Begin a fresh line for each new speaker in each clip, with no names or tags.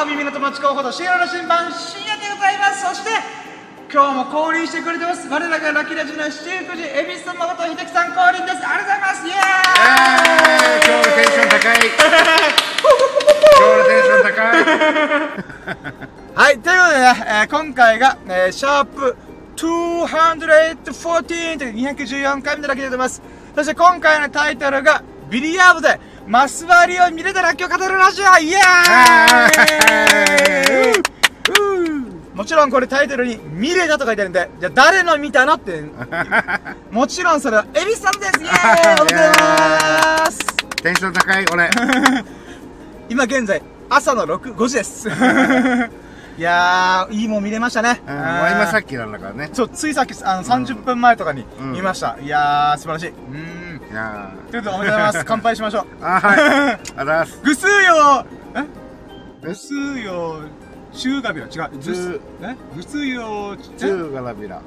の耳の友達候補と深夜の新版深夜でございますそして今日も降臨してくれてます。我らがラッキーラジオの七福寺恵比寿誠秀樹さん降臨です。ありがとうございます。イエ
えー今日のテンション高い。今日のテンション高い。
ーイはいということでね、えー今回が、えーシャープ214という214回目のラッキーでございます。そして今回のタイトルがビリヤードでマス割りを見れたラッキーを語るラジオイエーイ！もちろんこれタイトルに「見れた」と書いてあるんでじゃあ誰の見たのって。もちろんそれは恵比寿さんです。イエーイ！おめでとうございます。
テンション高い俺。
今現在朝の6 5時です。いやーいいもん見れましたね、
うんもう今さっきなんだからね。
そうついさっきあの30分前とかに
うん。
見ました、いやー素晴らしい。うん
いや
ということでおめでとうございます。乾杯しましょう。
ーあはい。あざーす。
ぐすーよえ
え？
ぐすーよ中がびら。違うぐす。え？ぐすーよえ？
中がらびら。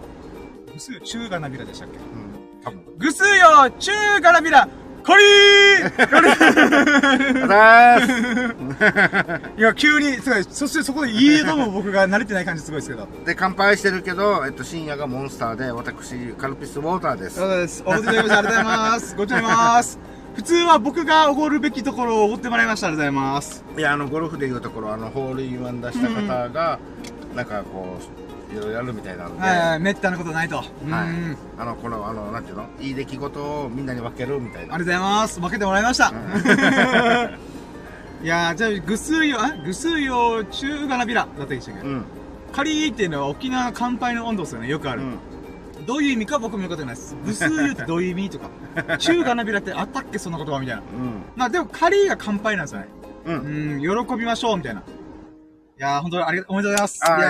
ぐすー中がなびらでしたっけ？
うん。多分。
ぐすーよ中がなびらこりーこりー
あざーす
いや急にすごいそしてそこで言えども僕が慣れてない感じすごいですけど
で乾杯してるけど、えっと、深夜がモンスターで私カルピスウォーターです
そうです。おごっていただきましてありがとうございます。ご注意ます。普通は僕がおごるべきところをおごってもらいました。ありがとうございます。
いやあのゴルフでいうところあのホールインワン出した方が、なんかこういろいろやるみたいなので、
はめったなことないと。うん。
はい
ありがと
あのこのあのなんていうの？いい出来事をみんなに分けるみたいな
うございます。分けてもらいました。いやー、じゃあ、ぐすいよ、あぐすいよ、中がなびらだったでしたっけ、
うん
カリーっていうのは沖縄の乾杯の温度ですよね。よくある。
うん
どういう意味か僕もよかってないです。ぐすいよってどういう意味とか。中がなびらってあったっけそんな言葉みたいな。まあでも、カリーが乾杯なんですよね。
うんうん
うん、喜びましょう、みたいな。いやー、本当にありがとう、おめでとうございます。いや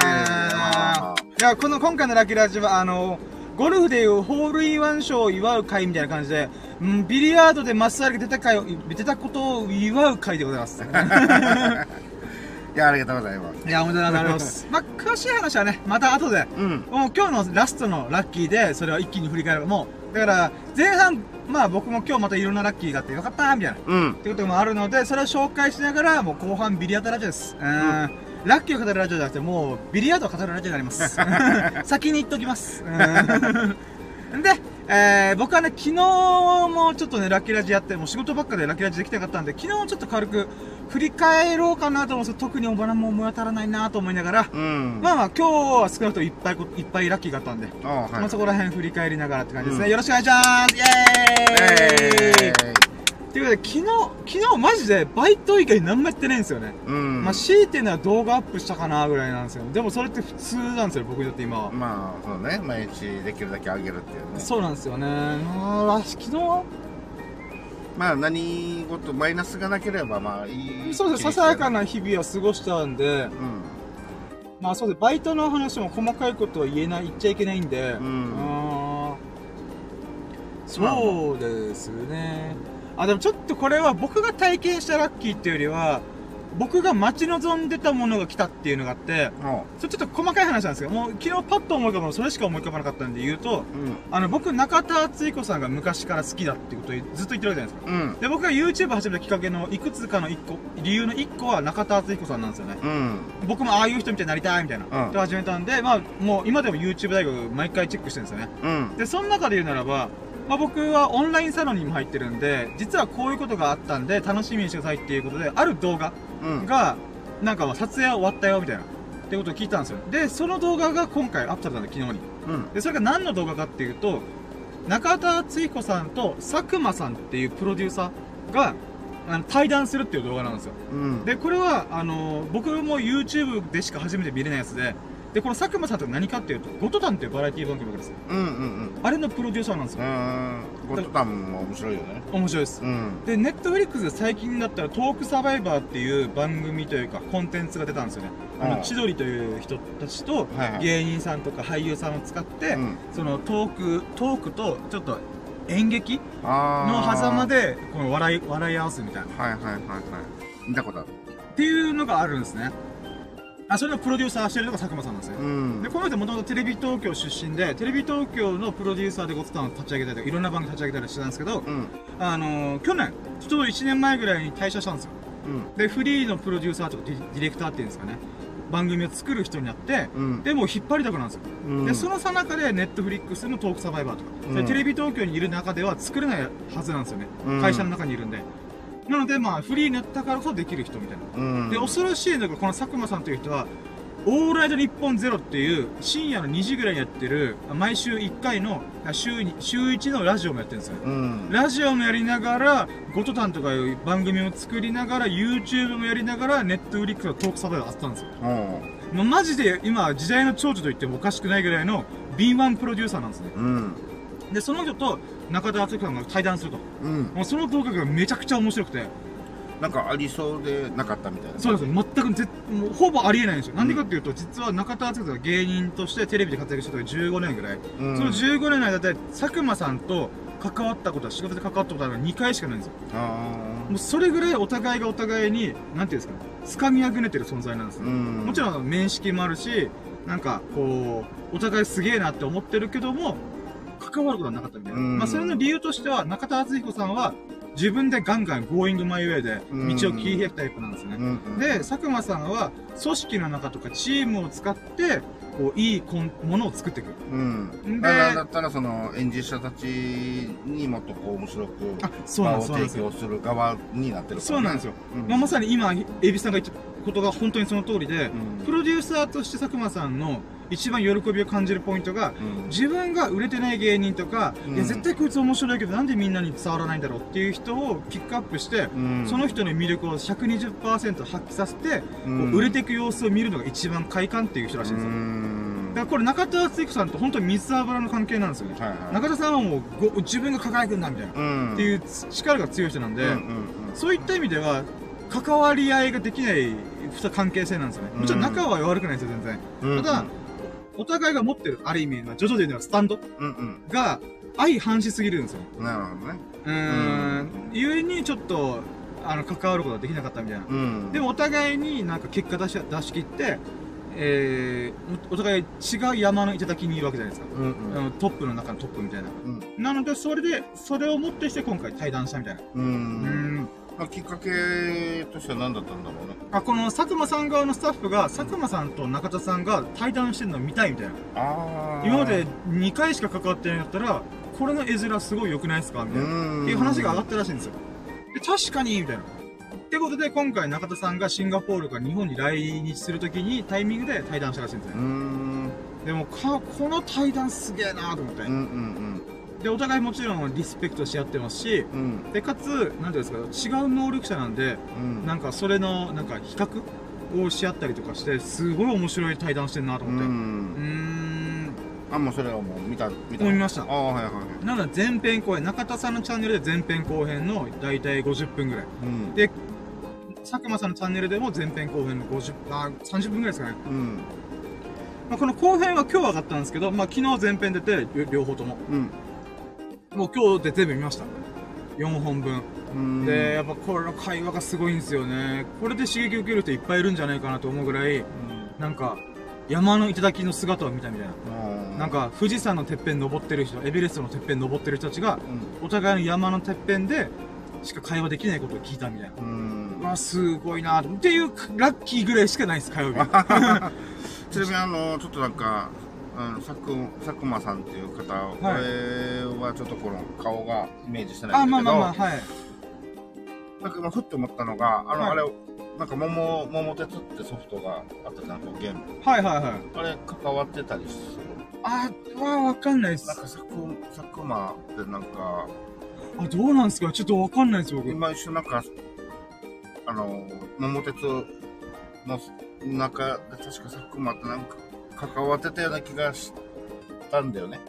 あーいや
この今回のラッキーラジは、あの、ゴルフでいうホールインワン賞を祝う会みたいな感じで、うん、ビリヤードでマッサージが出た会を、出たことを祝う会でございます。
いやありがとうございます
いや、おめでとうございます。まあ、詳しい話はね、また後で、
うん
もう今日のラストのラッキーで、それを一気に振り返る。もう、だから、前半、まあ僕も今日またいろんなラッキーがあってよかったみたいな。
うん
ってこともあるので、それを紹介しながら、もう後半ビリヤードラジオです。うん。ラッキーを語るラジオじゃなくて、もうビリヤードを語るラジオになります。先に言っときます。うん。で、えー、僕はね、昨日もちょっとね、ラッキーラジオやって、もう仕事ばっかでラッキーラジオできなかったんで、昨日ちょっと軽く振り返ろうかなと思うんですけど、特におばらも思い当たらないなと思いながら、
うん
まあまあ今日は少なくともいっぱいこ、いっぱいラッキーがあったんで、
あはい
まあそこら辺振り返りながらって感じですね。
うん
よろしくお願いしますイエーイ
え
ということで、昨日、昨日マジでバイト以外何もやってないんですよね。
ーうん。
まあ、強いてるのは動画アップしたかなぐらいなんですよ。でもそれって普通なんですよ、僕にとって今は。
まあそうね。毎日できるだけあげるっていうね。
そうなんですよね。まあ、昨日は、
まあ何事マイナスがなければまあいい
そうです。ね、ささやかな日々を過ごしたんで、
うん。
まあそうです、バイトの話も細かいことは言えない、言っちゃいけないんで、
うん。
そうですね。あ、でもちょっとこれは僕が体験したラッキーっていうよりは、僕が待ち望んでたものが来たっていうのがあって、
お
それちょっと細かい話なんですけど、もう昨日パッと思い浮かぶのそれしか思い浮かばなかったんで言うと、
うん
あの、僕、中田敦彦さんが昔から好きだっていうことをずっと言ってるわけじゃないですか。
うん
で、僕が YouTube 始めたきっかけのいくつかの一個、理由の一個は中田敦彦さんなんですよね。
うん
僕もああいう人みたいになりたいみたいな。
うん
で始めたんで、まあ、もう今でも YouTube 大学毎回チェックしてるんですよね。
うん
で、その中で言うならば、まあ、僕はオンラインサロンにも入ってるんで、実はこういうことがあったんで、楽しみにしてくださいっていうことで、ある動画
うん
が、なんかまあ撮影終わったよみたいな。ってことを聞いたんですよ。で、その動画が今回アップされたんで、昨日に。
うん
で、それが何の動画かっていうと、中田敦彦さんと佐久間さんっていうプロデューサーが、あの対談するっていう動画なんですよ。
うん
で、これは、あの僕も YouTube でしか初めて見れないやつで、で、この佐久間さんって何かっていうと、ゴトタンっていうバラエティ番組ですよ。
うんうん
あれのプロデューサーなんですよ。
うんうんゴッドタンも面白いよね
面白いです。
うん
で、ネットフリックスで最近だったらトークサバイバーっていう番組というかコンテンツが出たんですよね。あの、
うん
千鳥という人たちと
はいはい
芸人さんとか俳優さんを使って、
うん
そのトーク、トークとちょっと演劇
あ
の
ー
狭間でこの笑い、笑い合わすみたいな。
はいはいはいはい見たことある
っていうのがあるんですね。あ、それのプロデューサーしてるのが佐久間さんなんですよ。
うん。
で、この人もともとテレビ東京出身で、テレビ東京のプロデューサーでゴツタンを立ち上げたりとか、いろんな番組立ち上げたりしてたんですけど、
うん。
あのー、去年、ちょうど1年前ぐらいに退社したんですよ。
うん。
でフリーのプロデューサーとかディレクターっていうんですかね。番組を作る人になって、
うん。
でもう引っ張りだこなんですよ、
うん。
でそのさなかでネットフリックスのトークサバイバーとか、
うん。
でテレビ東京にいる中では作れないはずなんですよね、
うん。
会社の中にいるんでなのでまあフリーになったからこそできる人みたいな。
うん。
で恐ろしいのがこの佐久間さんという人は「オールナイトニッポンゼロっていう深夜の2時ぐらいにやってる毎週1回のあ週に週1のラジオもやってるんですよ。
うん。
ラジオもやりながらゴトタンとかいう番組を作りながら YouTube もやりながらネットフリックスのトークサバイバーやってたんですよ。
うん。
もうマジで今時代の長女と言ってもおかしくないぐらいの敏腕プロデューサーなんですね。
うん。
でその人と中田敦彦さんが対談すると。
うん。
もうその動画がめちゃくちゃ面白くて。
なんかありそうでなかったみたいな。
そうですよ。全くぜもうほぼありえないんですよ。なんでかっていうと実は中田敦彦さんが芸人としてテレビで活躍してたのが15年ぐらい、
うん。
その15年の間で佐久間さんと関わったことは仕事で関わったことは2回しかないんですよ。
あ
もうそれぐらいお互いがお互いになんていうんですかね。掴みあぐねてる存在なんですね、
ーうん。
もちろん面識もあるしなんかこうお互いすげえなって思ってるけども関わることはなかったみたいな、
うん。
まあそれの理由としては中田敦彦さんは自分でガンガン Going My Way で道を切り開くタイプなんですね、で佐久間さんは組織の中とかチームを使ってこういいこんものを作っていく。
うん。
で
だったらその演じ者たちにもっとこう面白く
あそうなんですよ。
提供する側になってるからね。
そうなんですよ、
うん。
まあ、まさに今エビさんが言ったことが本当にその通りで、
うん。
プロデューサーとして佐久間さんの一番喜びを感じるポイントが
うん。
自分が売れてない芸人とか、
うん。
いや絶対こいつ面白いけどなんでみんなに伝わらないんだろうっていう人をピックアップして、
うん。
その人の魅力を120%発揮させて、売れていく様子を見るのが一番快感っていう人らしいんですよ、
うん。
だからこれ中田敦彦さんと本当に水油の関係なんですよね、
はいはい。
中田さんはもうご自分が輝くんだみたいな、
うん。
っていう力が強い人なんで、
うんうん
そういった意味では関わり合いができない二関係性なんですよね、もちろん。仲は悪くないですよ全然。
うんうん。
ただお互いが持ってるある意味、まあ、ジョジョで言うのはスタンドが相反しすぎるんですよ。
なるほどね。
うーん。ゆえにちょっとあの関わることができなかったみたいな、
うん。
でもお互いになんか結果出し出し切ってえー、おお互い違う山の頂にいるわけじゃないですか、
うんうん。
トップの中のトップみたいな。
うん。
なのでそれでそれをもってして今回対談したみたいな。
う
うんん
まあきっかけとしては何だったんだろうね
あこの佐久間さん側のスタッフが佐久間さんと中田さんが対談してるのを見たいみたいな
ああ
今まで2回しか関わってないんだったらこれの絵面すごい良くないですかみたいなっていう話が上がったらしいんですよ。で、確かに、みたいな。ってことで、今回中田さんがシンガポールから日本に来日するときにタイミングで対談したらしいんです
う
ね。
ん
でもか、この対談すげえなと思って
うんう。ん
で、お互いもちろんリスペクトし合ってますし、
うんうん
で、かつ、なんていうんですか、違う能力者なんで、
うん
なんかそれの、なんか比較をし合ったりとかして、すごい面白い対談してるなと
う
思って。うー
ん
ん。
あもうそれはもう見た見た
見ました
ああはいはいはい
なので前編後編、中田さんのチャンネルで前編後編の大体50分ぐらい。
うん
で、佐久間さんのチャンネルでも前編後編の50、あ、30分ぐらいですかね。
うん
まあ、この後編は今日上がったんですけど、まあ、昨日前編出て、両両方とも。
うん
もう今日で全部見ました。4本分。
うん
で、やっぱこれの会話がすごいんですよね。これで刺激を受ける人いっぱいいるんじゃないかなと思うぐらい、なんか、山の頂の姿を見たみたいな。
うん
なんか、富士山のてっぺん登ってる人、エベレストのてっぺん登ってる人たちが、
う
お互いの山のてっぺんで、しか会話できないことを聞いたみたいな。
んうん
うわ、すごいなとっていう、ラッキーぐらいしかないです、火曜日。
ちなみにあのちょっとなんかうん佐久佐久間さんっていう方、これはちょっとこの顔がイメージしてない
あ、
んだけど、
まあまあまあ、はい。
なんか今ふって思ったのがあの、
はい
あれなんか桃桃鉄ってソフトがあったじゃんゲーム
はいはいはい。
あれ関わってたりする
あ、わわかんないです。
なんか佐久佐久間ってなんか
あ、どうなんですか？ちょっとわかんないです、僕。
今一緒なんかあの桃鉄の中で確か佐久間ってなんか関わってたような気がしたんだよね。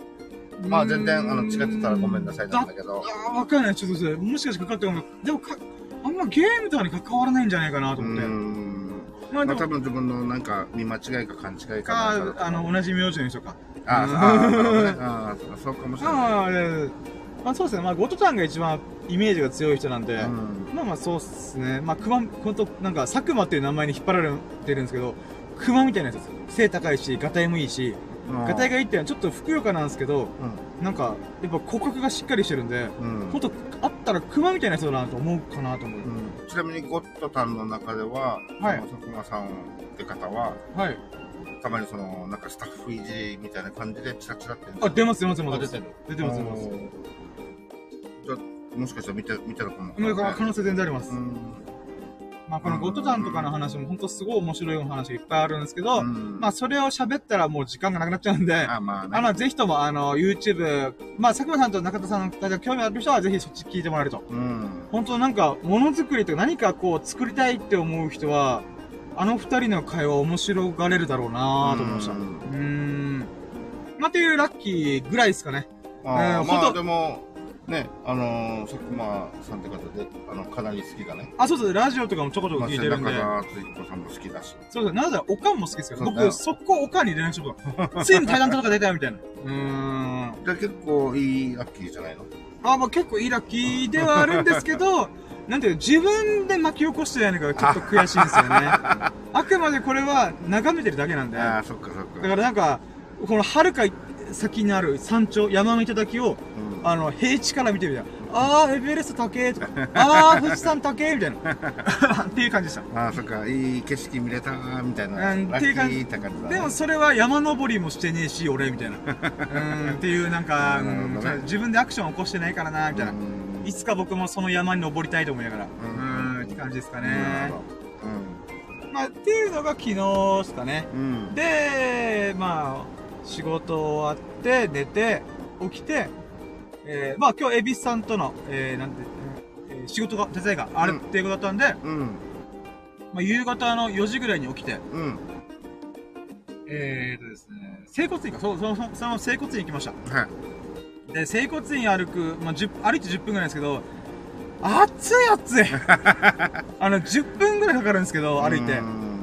まあ全然あの違ってたらごめんなさいなんだけど。
あーわかんない。ちょっとそれ、もしかしてかかっても。でもか、あんまゲームとかに関わらないんじゃないかなと
う
思って。
ん。
まあ
まあ多分自分のなんか見間違いか勘違いか
か
なんか、
あの、同じ名字の人か。
あそうあそうかもしれない。
ああ、まあそうですね。まあ、ゴトタンが一番イメージが強い人なんで、
うん。
まあまあそうっすね。まあ、熊、と、なんか、佐久間っていう名前に引っ張られてるんですけど、熊みたいなやつです。背高いし、ガタイもいいし、ガタイがいいってのはちょっとふくよかなんですけど、なんか、やっぱ骨格がしっかりしてるんで、
うんうん
ほんと、あったら熊みたいな人だなと思うかなと思う。
うんちなみにゴッドタンの中では、
はい
その佐久間さんって方は、
はい。
たまにその、なんかスタッフいじりみたいな感じでチラチラって。
あ、出ます、出ます、出ます。
あ出てる
出てます、出ます。
じゃあ、もしかしたら見て、見てるかも。
もう可能性全然あります
う。ん。
まあ、このゴッドタンとかの話も本当すごい面白いお話がいっぱいあるんですけど、
うん
まあ、それを喋ったらもう時間がなくなっちゃうんで、
あ、まあね。
あの、ぜひとも、あの、YouTube、まあ、佐久間さんと中田さんが興味ある人は、ぜひそっち聞いてもらえると。
うん。
本当なんか、ものづくりとか何かこう、作りたいって思う人は、あの二人の会話面白がれるだろうなと思いました。う
うん
ーん。まあ、っていうラッキーぐらいですかね。
あーまあでも、ね、あのー、佐久間さんって方で、あの、かなり好きだね。
あ、そうそう、ラジオとかもちょこちょこ
まあ、
聞いてるんで。
中田敦彦さんも好きだし。
そうそう、なぜなら、おかんも好きです
よ
僕、速攻おかんに連絡しようと。ついに対談とか出たよ、みたいな。うーん。
じゃあ結構いいラッキーじゃないの？
あ、まあ結構いいラッキーではあるんですけど、なんていうの自分で巻き起こしてないのがちょっと悔しいんですよね。あくまでこれは眺めてるだけなんで。だ
ああ、そっかそっか。
からなんか、この遥か先にある山頂、山の頂を、
うん
あの、平地から見てみたいな。あー、エベレスト高えとか、あー、富士山高えみたいな。っていう感じでした。
ああ、そっか、いい景色見れたみたいな。
うん
ラッキーって感じだ、ね。
でもそれは山登りもしてねえし、俺、みたいな。うーん、っていうなんか、
ね
うん自分でアクション起こしてないからな、みたいな。
うん
いつか僕もその山に登りたいと思いながら。う
うん
って感じですかね。
なるほど
まあ、っていうのが昨日ですかね。
うん。うん。
で、まあ、仕事終わって、寝て、起きて、えー、まあ今日、エビスさんとの、えー、なんて、えー仕事が、手伝いがあるっていうことだったんで、
うん。
まあ夕方の4時ぐらいに起きて、
うん。
えーとですね、整骨院か、そう、その、その整骨院行きました。
はい。
で、整骨院歩く、まあ、10歩いて10分ぐらいですけど、暑い暑い あの、10分ぐらいかかるんですけど、歩いて
う。ん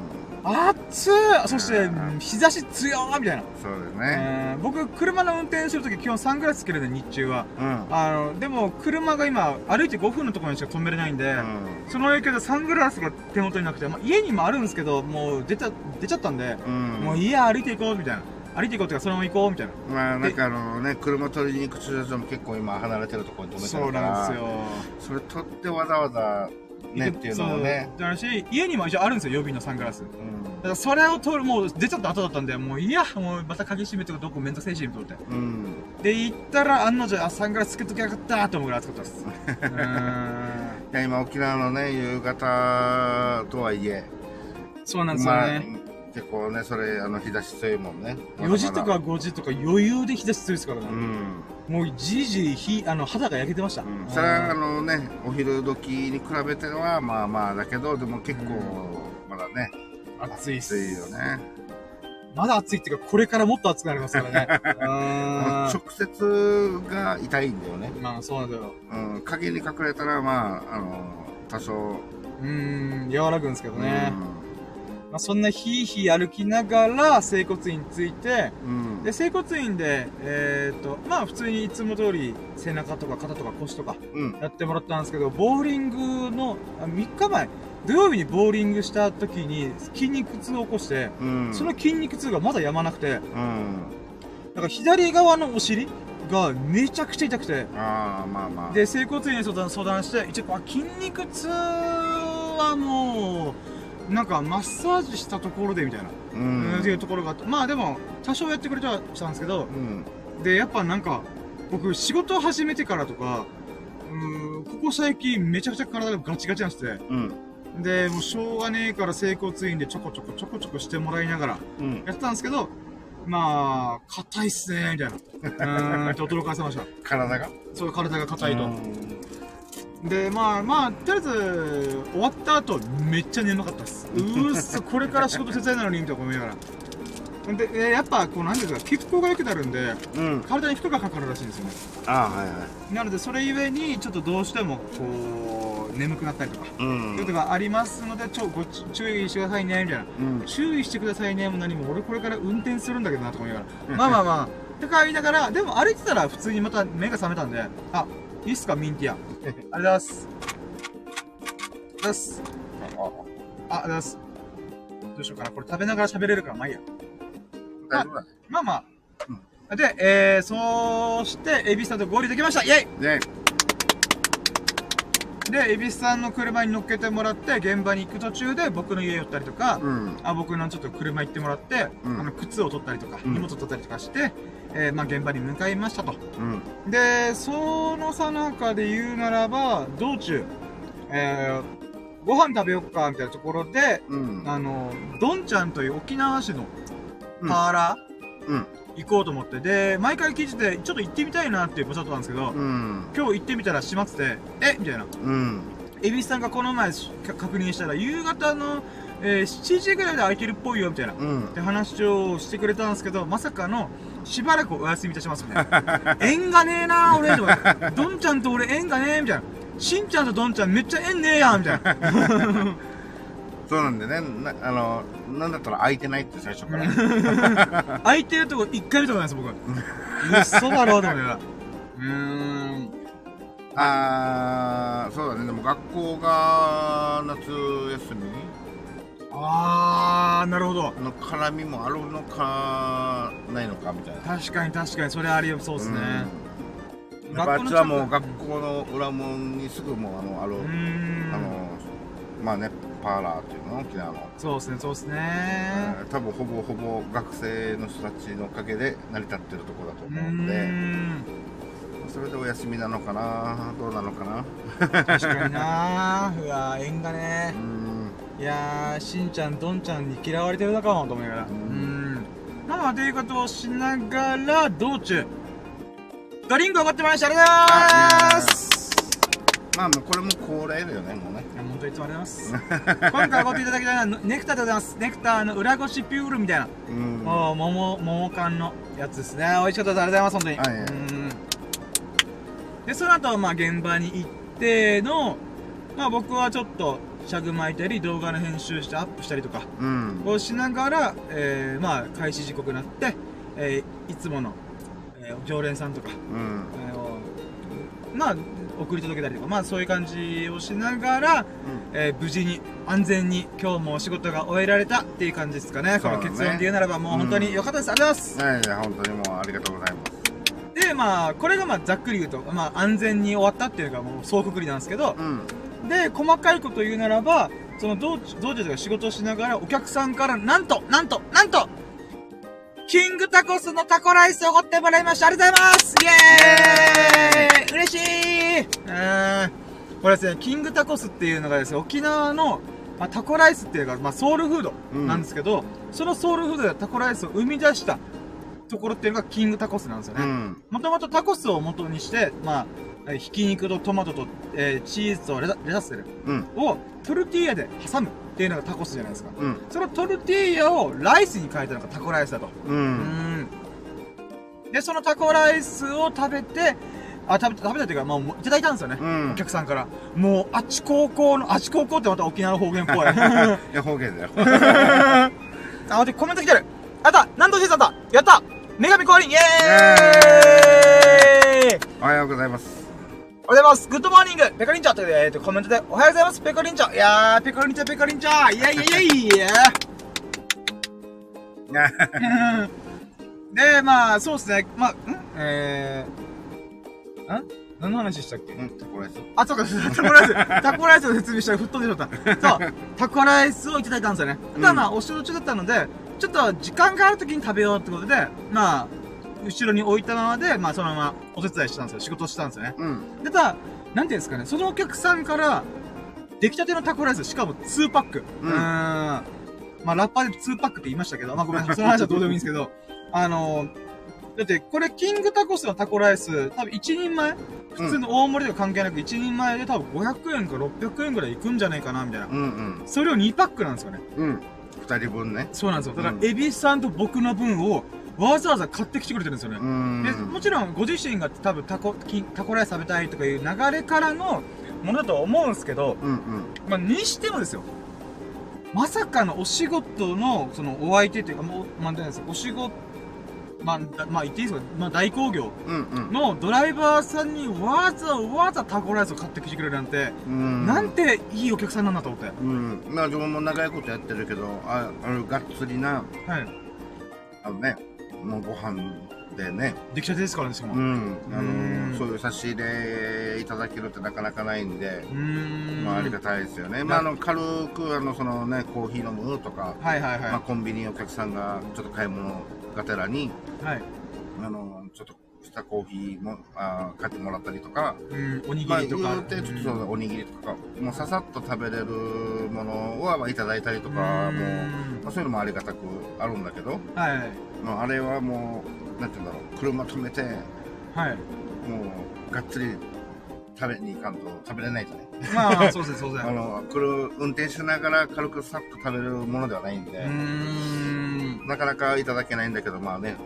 暑いそして
うん、
日差し強いみたいな。
そうですね。
うん僕、車の運転するとき基本サングラスつけるんで、日中は。
うん。
あの、でも、車が今、歩いて5分のところにしか止めれないんで、
うん
その影響でサングラスが手元になくて、まあ、家にもあるんですけど、もう出た、出ちゃったんで、
うん。
もういいや、歩いていこう、みたいな。歩いていこうっていうか、そのまま行こう、みたいな。
まあ、なんかあのね、車取りに行く駐車場も結構今離れてるところに止めて
そう
るから。
なんですよ。
それ取ってわざわざねっていうのもね。
だし、家にも一応あるんですよ、予備のサングラス。だか
うん。
らそれを取る、もう出ちゃった後だったんで、もういいや、もうまた鍵閉めてどこめんどくせえし、と思って。
うん。
で、行ったら、案の定、あ、サングラスつけときゃよかったと思うぐらい暑かったです。
いや、今沖縄のね、夕方とはいえ、
そうなんですよ
まあ
ね。、
結構ね、それ、あの、日差し強いもんね。
4時とか
まだ
5時とか余裕で日差し強いですからね。
うん。
もうじいじい、ひ、あの、肌が焼けてました。
うんそれはあのね、お昼時に比べては、まあまあだけど、でも結構、まだね、
暑いっす。
暑いよね。
まだ暑いっていうか、これからもっと暑くなりますからね。
直接が痛いんだよね。
まあ、そうなんだよ。
うん、影に隠れたら、まあ、あの、多少、
うーん、和らぐんですけどね。
う
まあ、そんなひいひい歩きながら、整骨院に着いて、
ん。うん。
で、整骨院で、えっ、と、まあ普通にいつも通り背中とか肩とか腰とか
うん。
やってもらったんですけど、ボーリングの、あ3日前、土曜日にボーリングした時に筋肉痛を起こして、
うん。
その筋肉痛がまだやまなくて、
うん。
だから左側のお尻がめちゃくちゃ痛くて、
ああ、まあまあ。
で、整骨院に相談相談して、一応、あ筋肉痛はもう、なんかマッサージしたところでみたいな、
う
うん
ん。
っていうところがあって、まあでも、多少やってくれてはしたんですけど、
うん。
で、やっぱなんか、僕、仕事を始めてからとか、うーん、ここ最近めちゃくちゃ体がガチガチなんですって。
うん。
で、もうしょうがねえから整骨院でちょこちょこちょこちょこしてもらいながら
うん。
やってたんですけど、まあ、硬いっすねみたいな。うーん、って驚かせました。
体が？
そう、体が硬いと。
うん
で、まあまあ、とりあえず、終わった後、めっちゃ眠かったっす。うーっそ、これから仕事手伝いなのに、みたいな思いながら。で、えーやっぱ、こう、なんていうか、血行が良くなるんで、
うん。
体に負荷がかかるらしいんですよね。
ああ、はいはい。
なので、それゆえに、ちょっとどうしても、こう、眠くなったりとか、
う。
そういうんことがありますので、ちょ、ご注注意してくださいね、みたいな。
うん。
注意してくださいね、も何も、俺これから運転するんだけどな、とか思いながら。まあまあまあ、とか言いながら、でも歩いてたら普通にまた目が覚めたんで、あ、いいっすか、ミンティア。ありがとうございます。ありがとうございます。あ、ありがとうございます。どうしようかな。これ食べながら喋れるから、まあいいや。
大丈夫だね。
まあまあ。で、えー、そうして、エビスタと合流できましたイェイ
ね
で、恵比寿さんの車に乗っけてもらって、現場に行く途中で僕の家寄ったりとか、
うん。
あ僕のちょっと車行ってもらって、
うん
あの靴を取ったりとか、
うん
荷物を取ったりとかして、えーまあ現場に向かいましたと。
うん。
で、そのさなかで言うならば、道中、えー、ご飯食べよっか、みたいなところで、
うん。
あの、ドンちゃんという沖縄市の
うん
パーラー、
うん。
行こうと思って、で、毎回聞いてて、ちょっと行ってみたいなっていう場所だったんですけど、
うん。
今日行ってみたら閉まってて、え？みたいな。
うん。
恵比寿さんがこの前確認したら、夕方の、えー7時ぐらいで空いてるっぽいよ、みたいな。
うん
っ。て話をしてくれたんですけど、まさかの、しばらくお休みいたしますみたいな。縁がねえな俺、と思って。ドンちゃんと俺縁がねえみたいな。しんちゃんとドンちゃんめっちゃ縁ねえやんみたいな。
そうなんでね、なあの、なんだったら空いてないって最初から。
空いてるとこ一回見たことないです、僕。嘘だろうと思ってた。うーん。
あー、そうだね。でも学校が夏休み
あー、なるほど。
の絡みもあるのか、ないのかみたいな。
確かに確かに、それありそうですね。
うん。やっぱあっちはもう
学
学校の裏門にすぐもうあの、ある、
うーん。
あの、まあね、パーラーっていうの？沖縄の。
そうですね、そうですね。
えー多分ほぼほぼ学生の人たちのおかげで成り立ってるところだと
う
思うんで。それでお休みなのかな？どうなのかな？
確かにな うわ縁が
う
ね
ん。
いやー、しんちゃん、どんちゃんに嫌われてるのかもと思いながら。う
うん
ん。まあ、ということをしながら、道中、ドリンクおごってもらいました。ありがとうございます。
まあもうこれも恒例だよね、もう
本当にいつもありがとうございます。今回おごっていただきたいのは、ネクターでございます。ネクターの裏ごしピュールみたいな。
うん。
もう、桃、桃缶のやつですね。美味しかったです。ありがとうございます、本当に。
はいはい
うん。で、その後、まあ、現場に行っての、まあ、僕はちょっと、シャグ巻いたり、動画の編集してアップしたりとか、
うん。
をしながら、えー、まあ、開始時刻になって、えー、いつもの、えー、常連さんとか、
うん。
えーをまあ、送り届けたりとか、まあ、そういう感じをしながら、えー無事に、安全に、今日もお仕事が終えられたっていう感じですかね。この結論で言うならば、もう本当に良かったです。ありがとうございます。
はい、本当にもうありがとうございます。
で、まあ、これがまあ、ざっくり言うと、まあ、安全に終わったっていうのがもう、総くくりなんですけど、
うん。
で、細かいこと言うならば、その道中、道中とか仕事をしながら、お客さんから、なんと、なんと、なんと、キングタコスのタコライスをおごってもらいました。ありがとうございますイエーイ嬉しいうん。これですね、キングタコスっていうのがですね、沖縄の、まあ、タコライスっていうか、まあ、ソウルフードなんですけど、そのソウルフードでタコライスを生み出したところっていうのがキングタコスなんですよね。
うん。
もともとタコスを元にして、まあ、えーひき肉とトマトと、えーチーズとレタスで
うん。
をトルティーヤで挟むっていうのがタコスじゃないですか。
うん。
そのトルティーヤをライスに変えたのがタコライスだと。
う。
うんん。で、そのタコライスを食べて、あ、食べた、食べたっていうか、まあ、もういただいたんですよね。
うん
お客さんから。もう、あちこーこーの、あちこーこーってまた沖縄の方言っぽい。
いや、方言だよ。
あ、待って、コメント来てる。あった南東さんだやった女神降臨イエーイ
おはようございます。
おはようございます。 Good morning ペコリンチョという、えーと、コメントで、おはようございます。ペコリンチョいやー、ペコリンチョ、ペコリンチョイェイイェイイェイイェイで、まあ、そうですね。まあ、ん？えー、ん？何の話したっけ？
うん、タコライス。
あ、そうか、タコライス。タコライスを説明したら吹っ飛んでしまった。そう、タコライスをいただいたんですよね。ただまあ、お仕事中だったので、ちょっと時間がある時に食べようってことで、まあ、後ろに置いたままで、まあ、そのままお手伝いしたんですよ。仕事したんですよね。
うん。
で、ただ、なんていうんですかね、そのお客さんから、出来たてのタコライス、しかも2パック。
うん
ーん。まあ、ラッパーで2パックって言いましたけど、まあごめんなさい、その話はどうでもいいんですけど、あのだって、これ、キングタコスのタコライス、多分1人前？普通の大盛りとか関係なく1人前で多分500円か600円ぐらいいくんじゃないかな、みたいな。
うんうん。
それを2パックなんですよね。
うん。二人分ね。
そうなんですよ。だから
う、ん
エビさんと僕の分を、わざわざ買ってきてくれてるんですよね。
うん。
でもちろんご自身が多分タコきタコライス食べたいとかいう流れからのものだと思うんですけど、
うんうん。
まあ、にしてもですよまさかのお仕事のそのお相手っていうかもうなんていうんですかお仕事まあ、だまあ言っていいですか、まあ、大工業。のドライバーさんにわざわざタコライスを買ってきてくれるなんて、
うん。
なんていいお客さんなんだと思って。
うん。まあ自分も長いことやってるけど、あ、あの、がっつりな、
はい。
あのね、もうご飯でね。
出来たてですからね、しかも。
う。
うん
あ
うん
の、そういう差し入れいただけるってなかなかないんで。まあありがたいですよね。まああの、軽く、あの、そのね、コーヒー飲むとか、
はいはい
まあ
は
コンビニお客さんがちょっと買い物がてらに、
い。はい。
あの、ちょっとしたコーヒーも、あー買ってもらったりとか、
うん、おにぎ
まあ
りとか。
言うて、ちょっとそうおにぎりとか、もうささっと食べれるものは、まあ、いただいたりとか、もう、まあ、そういうのもありがたくあるんだけど、
はいはい。
まあ、あれはもう、なんて言うんだろう、車止めて、
はい。
もう、がっつり食べに行かんと食べれないじゃない。
まあ、そうですね、そうですね。
あの、運転しながら軽くさっと食べれるものではないんで、
ん。
なかなかいただけないんだけど、まあね、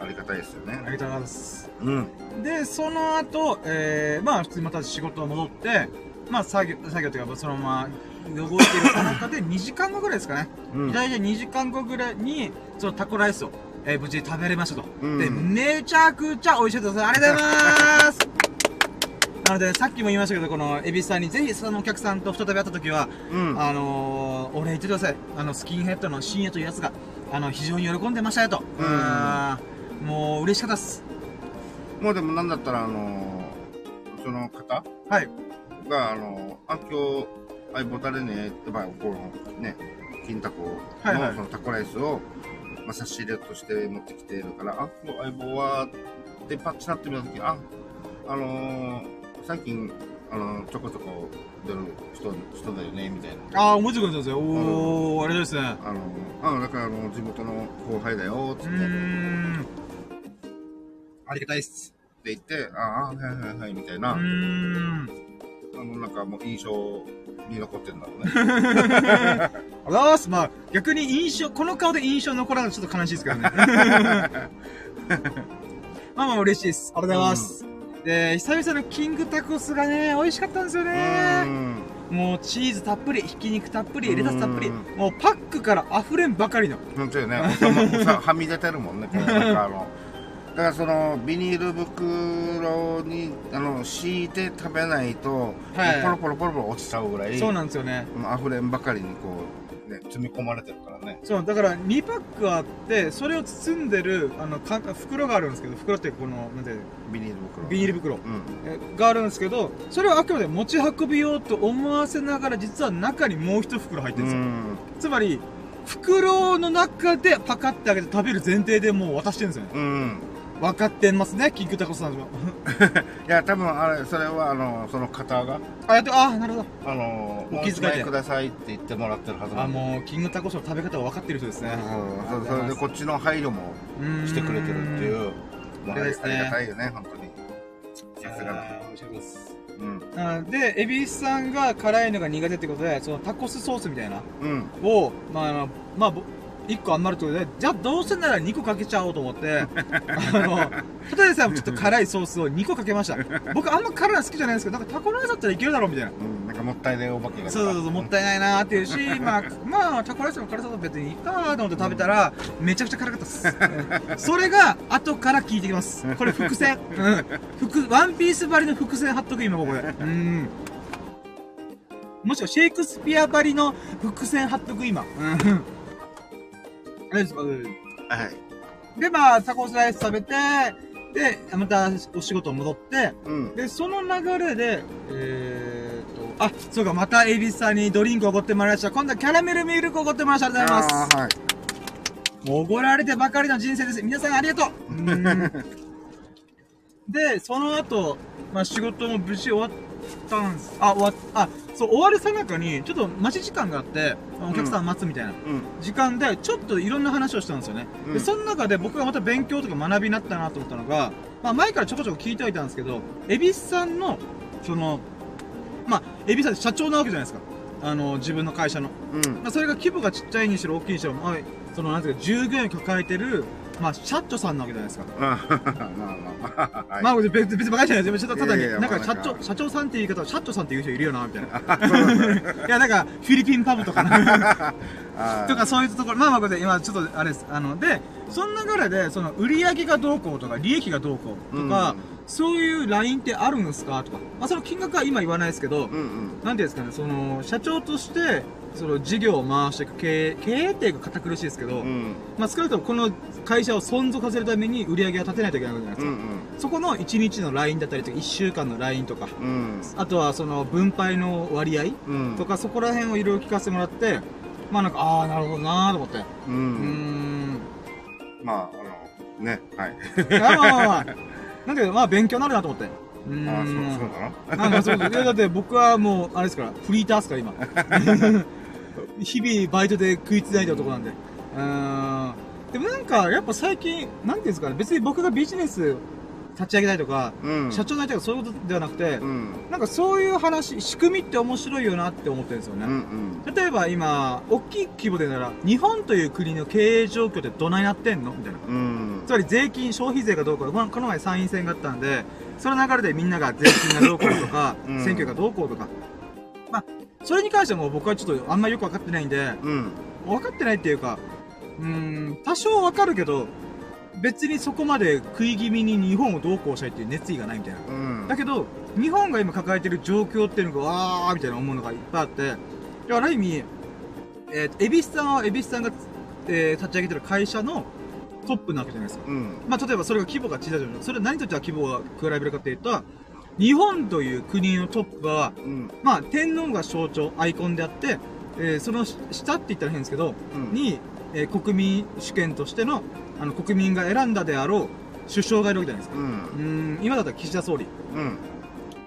ありがたいですよね。
ありがとうございます。
うん。
で、その後、えー、まあ、普通にまた仕事戻って、まあ、作業、作業というか、そのまま、動いてるさなかで 2時間後ぐらいですかね。
うん。
大体2時間後ぐらいに、そのタコライスを、えー無事食べれましたと。
うん
で、めちゃくちゃ美味しかったです。ありがとうございます なので、さっきも言いましたけど、この、エビスさんにぜひそのお客さんと再び会った時は、
うん。
あのー、お礼言ってください。あの、スキンヘッドの深夜というやつが、あの、非常に喜んでましたよと。
うん
もう、嬉しかったっす。
もうでもなんだったら、あのその方？
はい。
が、あのあ、今日、相棒誰ねって、まあ、このね、金タコの、
はいはい
そのタコライスを、まあ、差し入れとして持ってきてるから、あ、今日相棒は、で、パッチなってみたとき、あ、あのー最近、あのちょこちょこ出る人、人だよね、みたいな。
ああ、もちろんですよ。おー、あれですね。
あのあ、だから、あの、地元の後輩だよ、つって、
うー
って
ん。ありがたいっす。
言って、ああ、はいはいはい、みたいうな。あの、なんかもう印象に残ってるんだろうね。
ありがとうございます。まあ、逆に印象、この顔で印象残らないとちょっと悲しいですけどね。まあまあ嬉しいです。ありがとうございます。で、久々のキングタコスがね、美味しかったんですよ
う
ね。
ん。
もうチーズたっぷり、ひき肉たっぷり、レタスたっぷり、
うん
もうパックから溢れんばかりの。
本当よね。はみ出てるもんね。このなんかあの、だからそのビニール袋にあの敷いて食べないと、
はい
ポロポロポロポロ落ちちゃうぐらい、
そうなんですよね。
溢れんばかりにこう、ね、積み込まれてるからね。
そう、だから2パックあって、それを包んでる、あの、か袋があるんですけど、袋ってこの、なんて、
ビニール袋。
ビニール袋。
うん。
えがあるんですけど、それはあくまで持ち運び用と思わせながら、実は中にもう一袋入ってるんですよ。
うん。
つまり、袋の中でパカって開けて食べる前提でもう渡してるんですよね。
うん。
分かってますね、キングタコさんは。
いや、多分あれ、それはあの、その方が、
あ、やって、あ、なるほど。
あの、
お気遣い
くださいって言ってもらってるはずな
あ、もう、キングタコスの食べ方を分かってる人ですね。
それでこっちの配慮もしてくれてるっていう、まあ、あり
ありがたい
よね、本当に。さすがだ。うん。
あで、エビスさんが辛いのが苦手ってことで、そのタコスソースみたいな、
うん。
を、まあ、あの、まあ、ぼ1個余るってことで、じゃあどうせなら2個かけちゃおうと思って、あの、ただでさえちょっと辛いソースを2個かけました。僕あんま辛いの好きじゃないんですけど、なんかタコライスだったらいけるだろうみたいな。
うん。なんかもったいないお化けが。
そうそうそう、もったいないなーっていうし、まあ、まあ、タコライスの辛さと別にいいかーと思って食べたら、めちゃくちゃ辛かったです。う んそれが、後から効いてきます。これ伏線。うん。伏、ワンピース張りの伏線貼っとく、今ここで。うん。もしくはシェイクスピア張りの伏線貼っとく、今。うん。あれですか、うん
はい。
で、まあ、タコスライス食べて、で、またお仕事戻って、
うん。
で、その流れで、えーと、あ、そうか、またエビスさんにドリンクおごってもらいました。今度はキャラメルミルクおごってもらいました。ありがとうございます。
はい。
おごられてばかりの人生です。皆さんありがとう で、その後、まあ仕事も無事終わったんです。あ、終わっ、あ、そう、終わるさなかに、ちょっと待ち時間があって、お客さん待つみたいな。
うん。
時間でちょっといろんな話をしたんですよね、
うん
でその中で僕がまた勉強とか学びになったなと思ったのが、まあ、前からちょこちょこ聞いてはいたんですけど恵比寿さんのそのまあ恵比寿さんって社長なわけじゃないですかあの自分の会社の、
うん。
まあ、それが規模がちっちゃいにしろ大きいにしろ、まあ、そのなんていうか従業員を抱えてるまあ、社長さんなわけじゃないですか。
まあまあまあ。
別別別に馬鹿にしてないですよ。ただに、
いやいや
なんか社長、社長さんって言い方は、社長さんって言う人いるよな、みたいな。いや、なんか、フィリピンパブとか とかそういうところ、まあまあこれで今ちょっとあれです。あの、で、その流れで、その売り上げがどうこうとか、利益がどうこうとか、そういうラインってあるんですか？とか、まあその金額は今言わないですけど、
うんうん。
なんていうんですかね、その、社長として、その事業を回していく経営、経営っていうか堅苦しいですけど、
うん。
まあ少なくともこの会社を存続させるために売り上げを立てないといけないわけじゃないですか。
うん
そこの1日のラインだったりとか、1週間のラインとか、
うん。うん。
あとはその分配の割合
うん。
とか、そこら辺をいろいろ聞かせてもらって、まあなんか、ああ、なるほどなーと思って。
う。
ん。
まあ、あの、ね、はい。
まあまあまあ。なんだけど、まあ勉強になるなと思って。うーん。
ああ、そう、そうだな。
なんかそうそう。いや、だって僕はもう、あれですから、フリーターっすから、今。日々バイトで食いつないでる男なんで。うーん。でもなんか、やっぱ最近、なんていうんですかね、別に僕がビジネス立ち上げたいとか、
うん。
社長になりたいとかそういうことではなくて、
うん。
なんかそういう話、仕組みって面白いよなって思ってるんですよね。
うんうん。
例えば今、大きい規模でなら、日本という国の経営状況ってどないなってんの？みたいな。
うん。
つまり税金、消費税がどうこう、このこの前参院選があったんで、その流れでみんなが税金がどうこうとか、
うん
選挙がどうこうとか。まあ、それに関してはもう僕はちょっとあんまりよくわかってないんで、
うん。
分かってないっていうか、うーん、多少わかるけど、別にそこまで食い気味に日本をどうこうしたいっていう熱意がないみたいな。
うん。
だけど、日本が今抱えてる状況っていうのが、わーみたいな思うのがいっぱいあって、である意味、えー、エビスさんはエビスさんが、えー立ち上げてる会社のトップなわけじゃないですか。
うん。
まあ、例えばそれが規模が小さいじゃないそれは何とっては規模が比べるかっていうと、日本という国のトップは、
うん。
まあ、天皇が象徴、アイコンであって、えーその下って言ったら変ですけど、
うん。
に、えー国民主権としての、あの、国民が選んだであろう首相がいるわけじゃないですか。
うん。
ん、今だったら岸田総理。
うん。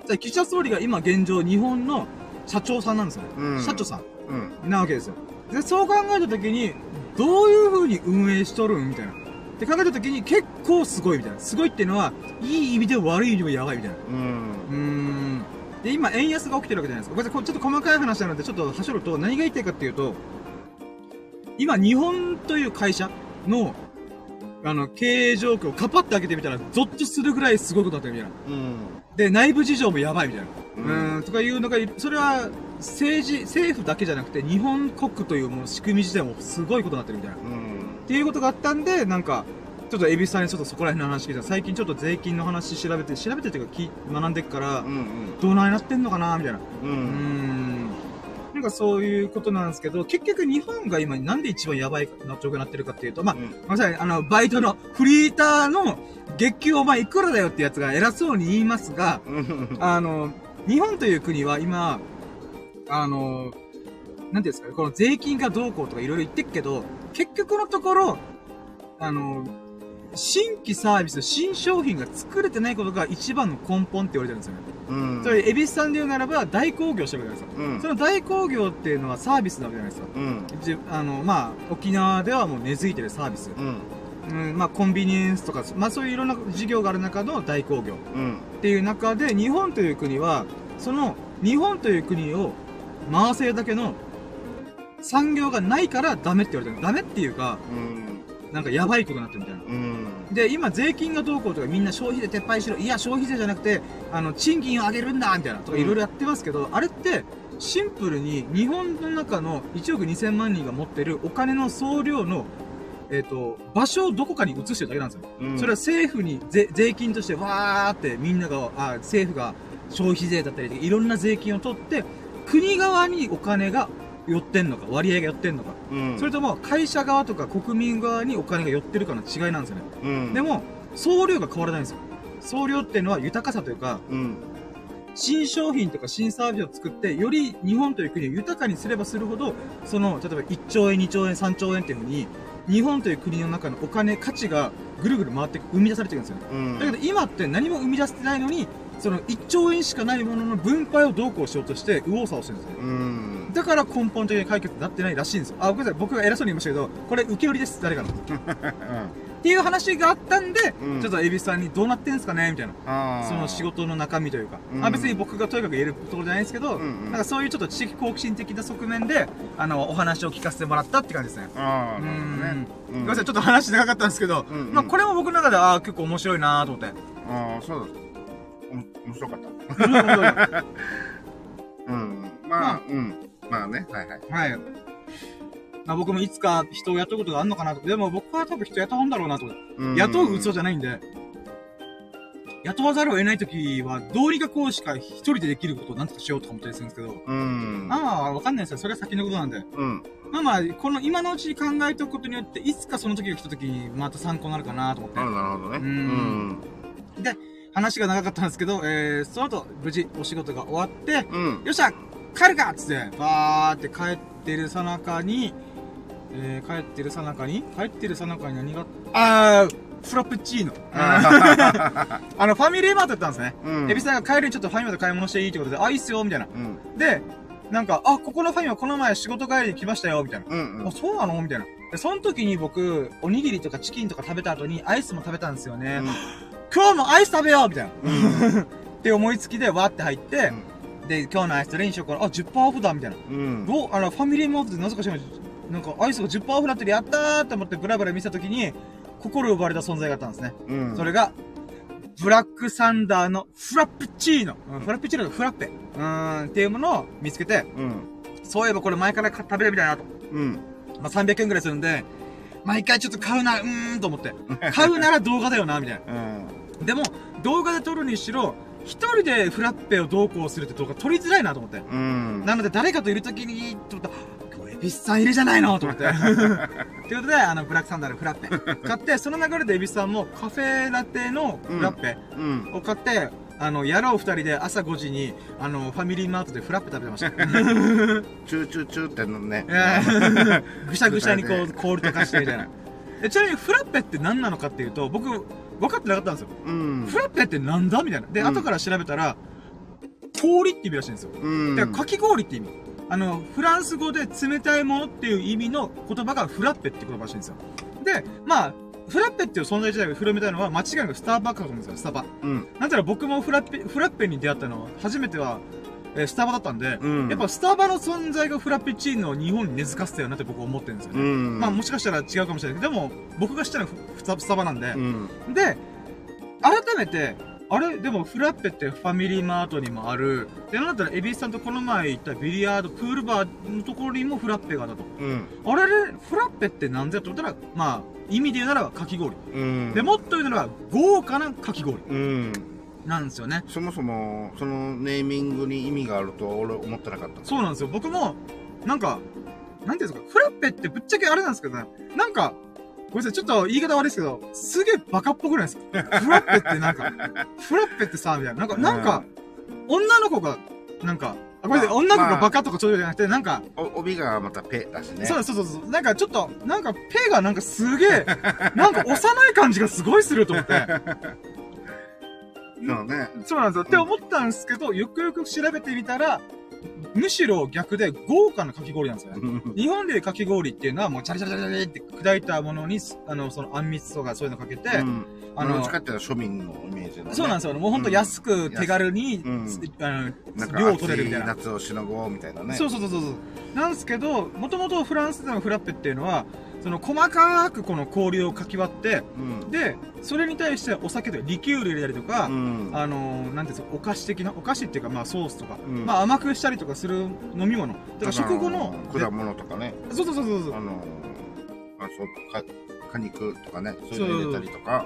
じゃあ岸田総理が今現状日本の社長さんなんですよね。
うん
社長さ
うん。
んなわけですよ。で、そう考えたときに、どういう風に運営しとるんみたいな。って考えたときに結構すごいみたいな。すごいっていうのは、いい意味でも悪い意味でもやばいみたいな。
うん。
うーん。で、今、円安が起きてるわけじゃないですか。ごめんなさい、これちょっと細かい話なので、ちょっとはしょると、何が言いたいかっていうと、今、日本という会社の、あの、経営状況をカパッて開けてみたら、ゾッとするぐらいすごいことになってるみたいな。
うん。
で、内部事情もやばいみたいな。う
うん
ーん、とかいうのが。それは、政治、政府だけじゃなくて、日本国というもう仕組み自体もすごいことになってるみたいな。っ
うん。
ていうことがあったんで、なんか、ちょっとエビさんにちょっとそこら辺の話聞いたら最近ちょっと税金の話調べて、調べてっていうかき学んでっから、
うん。
どうなりなってんのかなみたいな。
う
うー
ん。
ん。なんかそういうことなんですけど、結局日本が今なんで一番やばいな状況になってるかっていうと、まあ、ごめんなさい、あの、バイトのフリーターの月給お前いくらだよってやつが偉そうに言いますが、
うん。
あの、日本という国は今、あの、なんていうんですかね、この税金がどうこうとかいろいろ言ってっけど、結局のところ、あの、新規サービス、新商品が作れてないことが一番の根本って言われてるんですよね。
うん。
それ、エビスさんで言うならば、大工業してるわけじゃないですか。
うん
そ。の大工業っていうのはサービスなわけじゃないですか。
うん。
じあの、まあ、沖縄ではもう根付いてるサービス。
うん。
うん、まあ、コンビニエンスとか、まあそういういろんな事業がある中の大工業。
うん。
っていう中で日本という国はその日本という国を回せるだけの産業がないからダメって言われてるダメっていうか
うん。
なんかやばいことになってるみたいな
うん。
で今税金がどうこうとかみんな消費税撤廃しろいや消費税じゃなくてあの賃金を上げるんだみたいなとかいろいろやってますけど、あれってシンプルに日本の中の1億2000万人が持ってるお金の総量のえっ、と、場所をどこかに移してるだけなんですよ。
うん。
それは政府に税税金としてわーってみんなが、あ政府が消費税だったりいろんな税金を取って、国側にお金が寄ってんのか、割合が寄ってんのか。
うん。
それとも会社側とか国民側にお金が寄ってるかの違いなんですよね。
うん。
でも、総量が変わらないんですよ。総量っていうのは豊かさというか、
うん。
新商品とか新サービスを作って、より日本という国を豊かにすればするほど、その、例えば1兆円、2兆円、3兆円っていうふうに、日本という国の中のお金、価値がぐるぐる回って生み出されてるんですよ。
うん。
だけど今って何も生み出してないのに、その1兆円しかないものの分配をどうこうしようとして右往左往してるんですよ。
うん。
だから根本的に解決になってないらしいんですよ。あ、ごめんなさい。僕が偉そうに言いましたけど、これ受け売りです。誰かの。っていう話があったんで、
うん
ちょっとエビスさんにどうなってんすかねみたいな。その仕。事の中身というか。
うん
まあ別に僕がとにかく言えるところじゃないですけど、
うんうん
なんかそういうちょっと知的好奇心的な側面で、あの、お話を聞かせてもらったって感じですね。
ああ、
う
なるほどね。
ん。ごめんなさい。ちょっと話長かったんですけど、
うんうん
まあこれも僕の中で、ああ、結構面白いなーと思って。
ああ、そうだ。面白かった。うん。まあ、うん。まあね、はいはい。
はい。まあ僕もいつか人を雇うことがあるのかなと。でも僕は多分人雇うんだろうなと。
うん
雇う嘘じゃないんで。雇わざるを得ない時は、どうにかこうしか一人でできることをなんとかしようとか思ったりするんですけど、
うん。
まあ、わかんないですよ。それは先のことなんで。
うん。
まあまあ、この今のうちに考えておくことによって、いつかその時が来た時に、また参考になるかなと思って
あ。なるほどね。
う
うんん。
話が長かったんですけど、えー、その後、無事お仕事が終わって、
うん。
よっしゃ帰るかっつって、バーって帰ってるさなかに、えー、帰ってるさなかに帰ってるさなかに何が、あー、フラペチーノ。あの、ファミリーマートやったんですね。
うん。
エビさんが帰りにちょっとファミマで買い物していいってことで、あ、いいっすよ、みたいな。
うん。
で、なんか、あ、ここのファミマこの前仕事帰りに来ましたよ、みたいな。
うん。
あ、そうなの？みたいな。で、その時に僕、おにぎりとかチキンとか食べた後にアイスも食べたんですよね。今日もアイス食べようみたいな。
うん。
って思いつきでわーって入って、で、今日のアイスどれにしようかな。あ、10%オフだみたいな。
うん。
どうあの、ファミリーマートでなぜか知らなんか、アイスが10%オフだってるやったーって思ってブラブラ見せた時に、心奪われた存在があったんですね。
うん。
それが、ブラックサンダーのフラペチーノ。うんフラペチーノのフラッペ。うーん、っていうものを見つけて、
うん。
そういえばこれ前からか食べるみたいなと。
うん。
まあ、300円くらいするんで、毎回ちょっと買うな、うーんと思って。買うなら動画だよな、みたい
うん。
な。でも、動画で撮るにしろ、一人でフラッペをどうこうするって動画撮りづらいなと思って。
うん。
なので、誰かといるときに、と思ったら、今日エビスさんいるじゃないのと思って。ということで、あの、ブラックサンダーのフラッペ。買って、その流れでエビスさんもカフェラテのフラッペ
うん。
を買って、あの、やろう二人で朝5時に、あの、ファミリーマートでフラッペ食べてました。
チューチューチューってのね
ぐしゃぐしゃにこう、氷とかしてみたいな。えちなみにフラッペって何なのかっていうと、僕、分かってなかったんですよ。
うん。
フラッペってなんだ？みたいな。で、
うん
後から調べたら、氷って意味らしいんですよ。
うん。
だからかき氷って意味。あの、フランス語で冷たいものっていう意味の言葉がフラッペって言葉らしいんですよ。で、まあ、フラッペっていう存在自体が広めたいのは間違いなくスターバックスだと思うんですよ、スタバ。
うん。
なんたら僕もフラッペ、フラッペに出会ったのは、初めては、えースタバだったんで、
うん。
やっぱスタバの存在がフラペチーノを日本に根付かせたよなって僕は思ってるんですよね。
うん。
まあもしかしたら違うかもしれないけど、でも、僕が知ったのはフスタバなんで
う、ん。
で、改めて、あれ？でもフラッペってファミリーマートにもある。で、なんだったらエビスさんとこの前行ったビリヤード、プールバーのところにもフラッペがあったと。
うん。
あれ？れ、フラッペってなんでと思ったら、まあ、意味で言うならばかき氷。
うん。
で、もっと言うならば豪華なかき氷
うん。
なんですよね。
そもそも、そのネーミングに意味があるとは俺思ってなかった。
そうなんですよ。僕も、なんか、なんていうんですか、フラッペってぶっちゃけあれなんですけどね、なんか、ごめんなさい、ちょっと言い方悪いですけど、すげえバカっぽくないですか？フラッペってなんか、フラッペってさ、みたいな。なんか、なんか、女の子が、なんか、あごめんなさい、
まあ
女の子がバカとかそういうじゃなくて、なんか、
お帯がまたペだしね。
そうそうそうそう、なんかちょっと、なんか、ペがなんかすげえ、なんか幼い感じがすごいすると思って。
そうね。
そうなんですよ。って思ったんですけど、よくよく調べてみたら、むしろ逆で豪華なかき氷なんですよね。
うん
日本でいうかき氷っていうのはもうチャリチャリチャリチャリって砕いたものに、あの、そのあんみつとかそういうのかけて、
うん。
あの
どっちかっていうと庶民のイメージのね。
そうなんですよ。もうほんと安く手軽に、
うん
あの、
か
量を取れるみたいな。
夏をしのごうみたいなね。
そうそうそうそうそう。なんですけど、もともとフランスでのフラッペっていうのは、その細かくこの氷をかき割って、
うん。
で、それに対してお酒とかリキュール入れたりとか、
うん。
あのー、なんていうんですか、お菓子的な、お菓子っていうか、まあソースとか、
うん
まあ甘くしたりとかする飲み物。だから食後の、
果物とかね。
でそうそうそうそうそう
あ。の、あ、そう、か、果肉とかね。そういうの入れたりとか。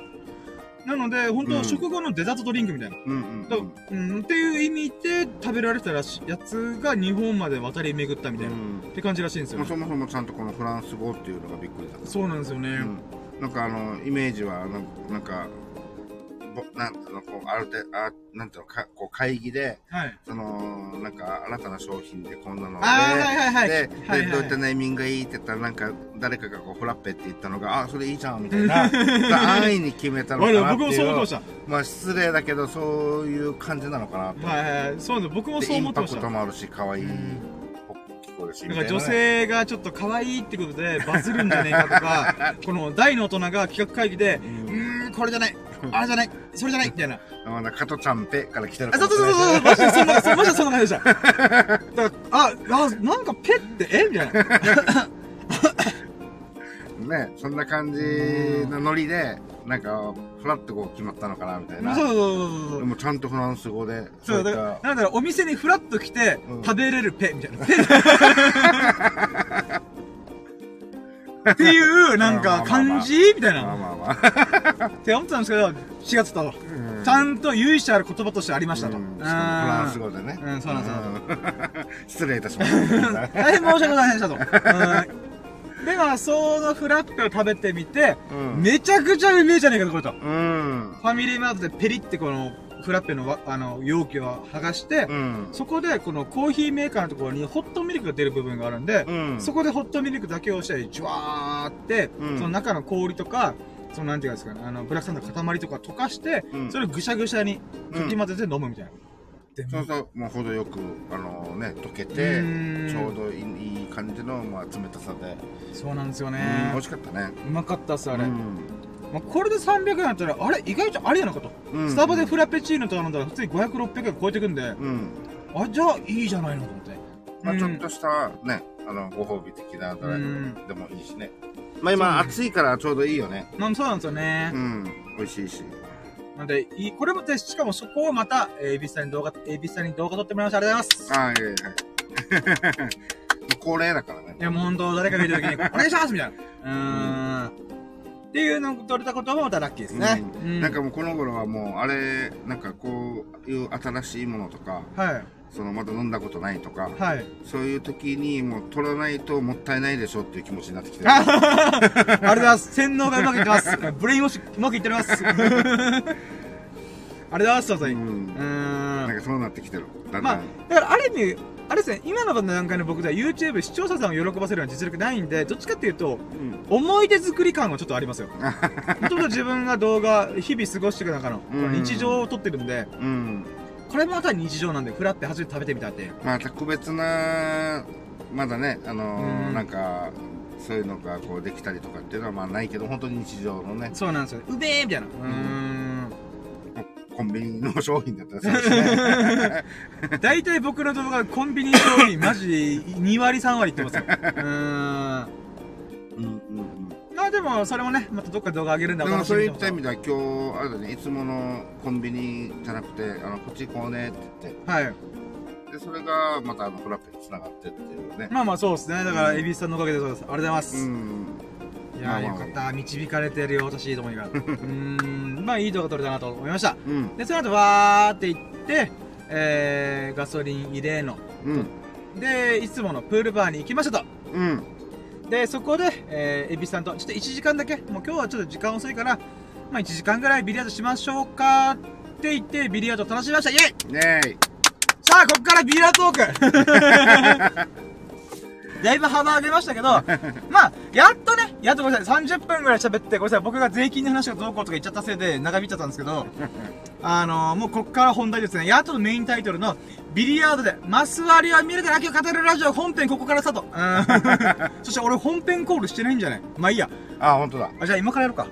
なので、本当、
うん
食後のデザートドリンクみたいな。
うんうん
だうん、っていう意味で食べられてたらしやつが日本まで渡り巡ったみたいな、
うん
って感じらしいんですよ、
まあそもそもちゃんとこのフランス語っていうのがびっくりだった。
そうなんですよね。
うんなんかあの、イメージは、なんか、ぼなんていうの、こう、ある程度、あ、なんていうの、かこう会議で、
はい。
その、なんか、新たな商品でこんなので、
はいはいはい。
で、
はい
で、
はい
どういったネーミングがいいって言ったら、なんか、誰かがこう、フラッペって言ったのが、あ、それいいじゃん、みたいな。安易に決めたのかなって
僕もそう思って。まし
まあ、失礼だけど、そういう感じなのかなと。
た。はいはいはい。そうなんです僕も
で
そう
インパク
思ってました。
トもあるし、可愛い
うん
聞こえるし、
だから女性がちょっと可愛いってことでバズるんじゃねえかとか、この大の大人が企画会議で、うーん、これじゃない、あれじゃない、それじゃない、みたいな。
まだ加トちゃんペから来てる
あ、
か
そうそうそうそう、マジでそんな、マジでそんな感じでした。だから、あ、あ、なんかペって、え？みたいな。
ね、そんな感じのノリで、なんか、フラッとこう決まったのかな、みたいな。
そうそうそうそう。
でもちゃんとフランス語で、
そ、
そう
だから、
た、
なんだろう、お店にフラッと来て、
うん
食べれるペ、みたいな。ペ っていう、なんか、感じ？みたいな。
まあまあまあ。
って思ってたんですけど、4月と。
うん
ちゃんと由緒ある言葉としてありましたと。
うんフランス語でね。
うんそうなんです
うん 失礼いたしました。
大 変申し訳ございませんでしたと。うんで、まあ、そのフラッペを食べてみて、
うん
めちゃくちゃうめえじゃねえかと、これと。
うん。
ファミリーマートでペリってこの、フラッペのわ、あの、容器を剥がして、
うん。
そこで、このコーヒーメーカーのところにホットミルクが出る部分があるんで、
うん。
そこでホットミルクだけをして、ジュワーって、
うん
その中の氷とか、そのなんていうんですかね、あの、ブラックサンダーの塊とか溶かして、
うん
それをぐしゃぐしゃにかき混ぜて飲むみたいな。で
そうそう、もう程よく、あのね、溶けて
うん、
ちょうどいいいい感じの、まあ、冷たさで、
そうなんですよね
うん。美味しかったね。
うまかったっす、あれ。
うん
まあ、これで300円だったら、あれ意外とありやなかと。
うん
スタバでフラペチーノ頼んだら普通に500、600円超えてくんで、
うん。
あ、じゃあいいじゃないのと思って。
まあ、
うん
ちょっとしたね、あの、ご褒美的なドライ
うん
ブでもいいしね。まあ今、暑いからちょうどいいよね。
まあ、そうなんですよね。
うん。美味しいし。
なんで、いい、これもで、しかもそこをまた、えー、エビスさんに動画、エビスさんに動画撮ってもらいました。ありがとうございます。
ああ、いやいや。もう恒例だからね。
いや、もう本当誰かがいるときに、お願いしますみたいな。うーん。っていうのを撮れたこともまたラッキーですね。
うなんかもうこの頃はもう、あれ、なんかこういう新しいものとか、
はい。
そのまだ飲んだことないとか、
はい。
そういう時にもう取らないともったいないでしょっていう気持ちになってきてる。
ありがとうございます。洗脳がうまくいってます。ブレインウォッシュうまくいっております。ありがとうございます、う
う
ーん。
なんかそうなってきてる。だん
まあ
だん。、
だからある意味、あれですね、今の段階の僕では YouTube 視聴者さんを喜ばせるような実力ないんで、どっちかっていうと、
うん
思い出作り感はちょっとありますよ。もともと自分が動画、日々過ごしていく中の、この日常を撮ってるんで、
うん。
これもまた日常なんで、フラって初めて食べてみたって。
まあ特別な、まだね、あのー
うん
なんか、そういうのがこうできたりとかっていうのはまあないけど、本当に日常のね、
そうなんですよ。うめえみたいな。うーん。
コンビニの商品だったらそうですね。
大体僕の動画、コンビニ商品、マジで2割3割いってますよ。うーん。
うんうん
まあでも、それもね、またどっか動画上げるん
うん。
だ
でもそういっ
み
た意味では今日、あれだね、いつものコンビニじゃなくて、あの、こっち行こうねって言って、
はい。
で、それがまたあの、フラッペに繋がってっていうね。
まあまあそうですね。だから、
うん
エビスさんのおかげでそうです。ありがとうございます。
うん。
いやよかった。導かれてるよ、私、ともにが。うーん。まあ、いい動画撮れたなと思いました。
うん。
で、その後、わーって行って、えー、ガソリン入れの。
うん。
で、いつものプールバーに行きましたと。
うん。
で、そこで、えー、エビさんと、ちょっと1時間だけ、もう今日はちょっと時間遅いから、まあ1時間ぐらいビリヤードしましょうかって言って、ビリヤード楽しみましたイェイ
ねえ。
さあ、ここからビリヤードトーク だいぶ幅上げましたけど、まあ、やっとね、やっとごめんなさい、30分ぐらい喋って、ごめんなさい、僕が税金の話がどうこうとか言っちゃったせいで長引いちゃったんですけど、あのー、もうこっから本題ですね。やっとメインタイトルの、ビリヤードで、マス割りは見るから秋を語るラジオ本編ここからスタート。うん。そして俺本編コールしてないんじゃない？まあいいや。
あ、本当だ。
あ、じゃあ今からやろうか。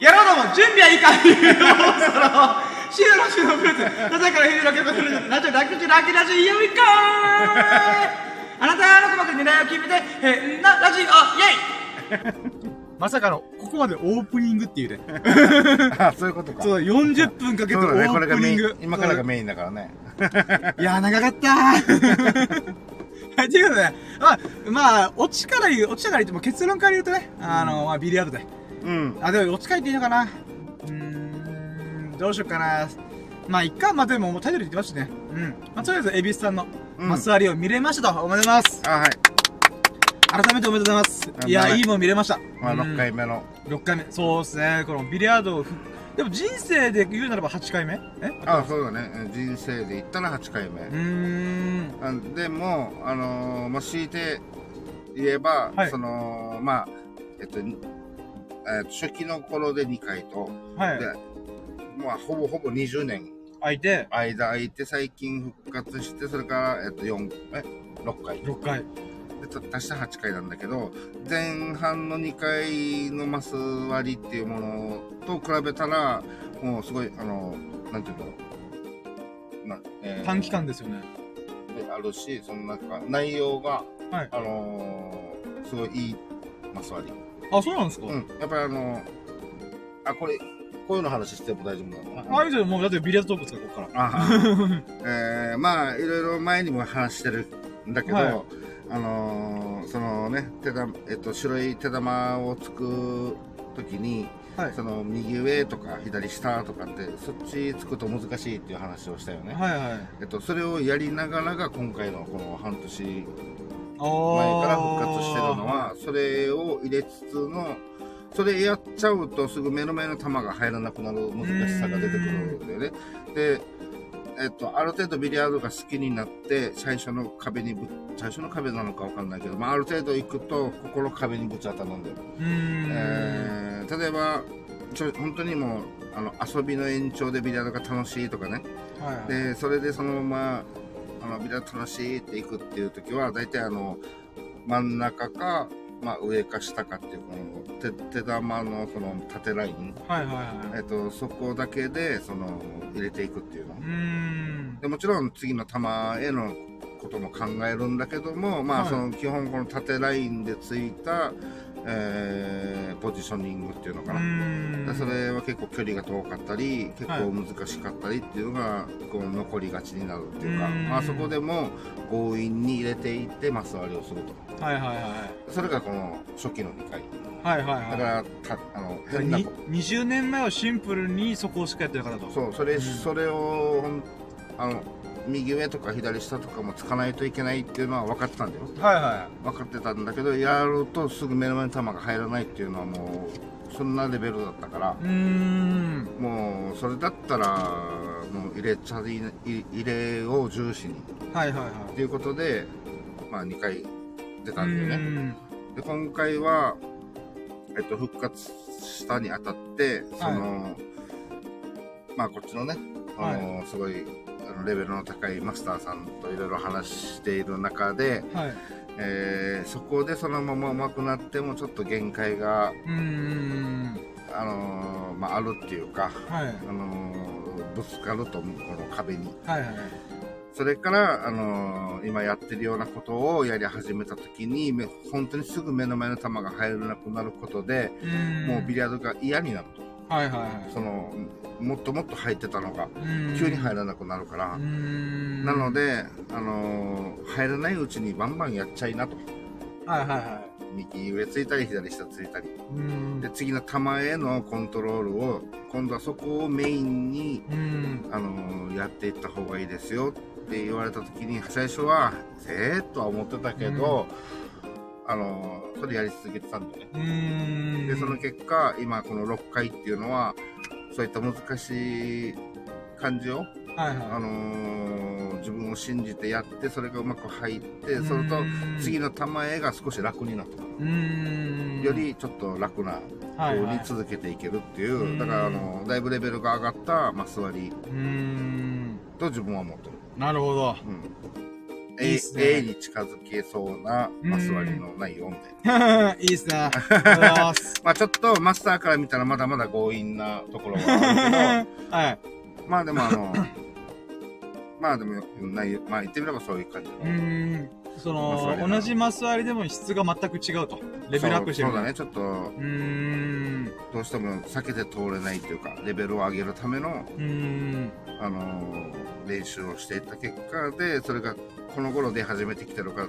やろうども、準備はいいかその、シードのシードのブルース、なぜからヒーローケットするラジオ、ラッキーラッキーラジオ、イエイかあなたの鼓膜に狙いを決めて、へんなラジオ、イェイまさかの、ここまでオープニングっていうね。
あ、そういうことか。
そう、40分かけてオ、ープニング。。
今からがメインだからね。
いや、長かった。はい、ということで、まあ、まあ、オチから言う、オチから言っても結論から言うとね、あの、まあ、ビリヤードで。
うん。
あ、でも、オチから言っていいのかな？うーん、どうしようかな。まあ、いっか。まあ、でも、もうタイトル言ってましたね。うん。まあ、とりあえず、エビスさんの
うん
マス割りを見れましたと。おめでとうございます。
あ、はい。
改めておめでとうございます。いや、いいもん見れました。
まあ、
うん
6回目の。
6回目。そうですね。このビリヤードをふ、でも人生で言うならば8回目？え？
あ、そうだね。人生で言ったら8回目
うー。ん。
あでも、あのー、まあ、強いて言えば、
はい
その、まあ、えっと、にえっと初期の頃で2回と、
はい
で。まあ、ほぼほぼ20年
相手、
間空いて最近復活して、それから、えっと、4、え、6回。
6回。
で、た足した8回なんだけど、前半の2回のマス割りっていうものと比べたら、もうすごい、あの、なんていうの、なえー
短期間ですよね。
であるし、そのなんか内容が、
はい
あのーすごいいいマス割り。
あ、そうなんですか？
うん。やっぱりあのあ、これ、こういうの話しても大丈夫なの？かな
あ、いいですよ。もう、だってビリヤードトークですから、ここから。
あえー、まあ、いろいろ前にも話してるんだけど、
はい。
あのーそのね、手玉、えっと、白い手玉を作時に、
はい。
その右上とか左下とかってそっちつくと難しいっていう話をしたよね、
はいはい。
えっと、それをやりながらが今回のこの半年前
前
から復活してるのはそれを入れつつのそれやっちゃうとすぐ目の前の球が入らなくなる難しさが出てくるんだよね。でえっと、ある程度ビリヤードが好きになって最初の壁にぶ最初の壁なのかわかんないけど、まあ、ある程度行くとここの壁にぶち当たるんだよ。えー例えばちょ本当にもうあの遊びの延長でビリヤードが楽しいとかね。
はいはい。
でそれでそのままあのビリヤード楽しいっていくっていう時は大体あの真ん中か、まあ、上か下かっていうこの手手玉のその縦ライン、
はいはいはい。
えっと、そこだけでその入れていくっていうの。
うーん。
でもちろん次の球へのことも考えるんだけども、まあ、
はい。
その基本この縦ラインでついた、えーポジショニングっていうのか
う
な、それは結構距離が遠かったり結
はい
構難しかったりっていうのがこう残りがちになるっていうか、
うん。
まあ、そこでも強引に入れていってマス割りをすると。
はいはいはい
それがこの初期の2回。
はいはいはい。
だからたあの変な
に
こ
20年前はシンプルにそこをしかやってる方と。
そうそれ,、
うん。
それをあの右上とか左下とかもつかないといけないっていうのは分かってたんだよ。
はいは
分かってたんだけどやるとすぐ目の前の球が入らないっていうのはもうそんなレベルだったから。
いうーん。
もうそれだったらもう入れちゃいい入れを重視に。
はいはいはい。
っていうことでまあ2回出たんだよね。で今回はえっと復活したにあたってその、まあこっちのねあの、すごいレベルの高いマスターさんといろいろ話している中で、
はい。
えーそこでそのまま上手くなってもちょっと限界が、あのーまあ、あるっていうか、
はい。
あのーぶつかると思うこの壁に。
はいはい
それから、あのー今やってるようなことをやり始めた時にめ本当にすぐ目の前の球が入らなくなることで、もうビリヤードが嫌になると
はいはいはい。
そのもっともっと入ってたのが急に入らなくなるから、なので、あのー入らないうちにバンバンやっちゃいなと。
はいはいは
右上ついたり左下ついたり。で次の球へのコントロールを今度はそこをメインに、あのーやっていった方がいいですよって言われた時に最初はええー、とは思ってたけど、あのーそれやり続けてたんだよねでその結果今この6回っていうのはそういった難しい感じを、
はい
あ
はい。
のー自分を信じてやってそれがうまく入ってそれと次の球へが少し楽になった。よりちょっと楽な
はいはい。
ように続けていけるっていう、
うん。
だからあのだいぶレベルが上がったマス割りと自分は思ってる、
なるほど。
うん、
いいっすね。
A, A に近づけそうなマス割りの内容みたいな、
いいっすね。あり ま
あちょっとマスターから見たらまだまだ強引なところはあ
はい
るけど。まあでもあのまあでも内容まあ言ってみればそういう感じ
うーん。そ
マス割りな
の。同じマス割りでも質が全く違うと。レベルアップしてる。
そうそうだね。ちょっと
うーん。
どうしても避けて通れないというかレベルを上げるための
うーん
あのー練習をしていった結果でそれがこの頃出始めてきてるから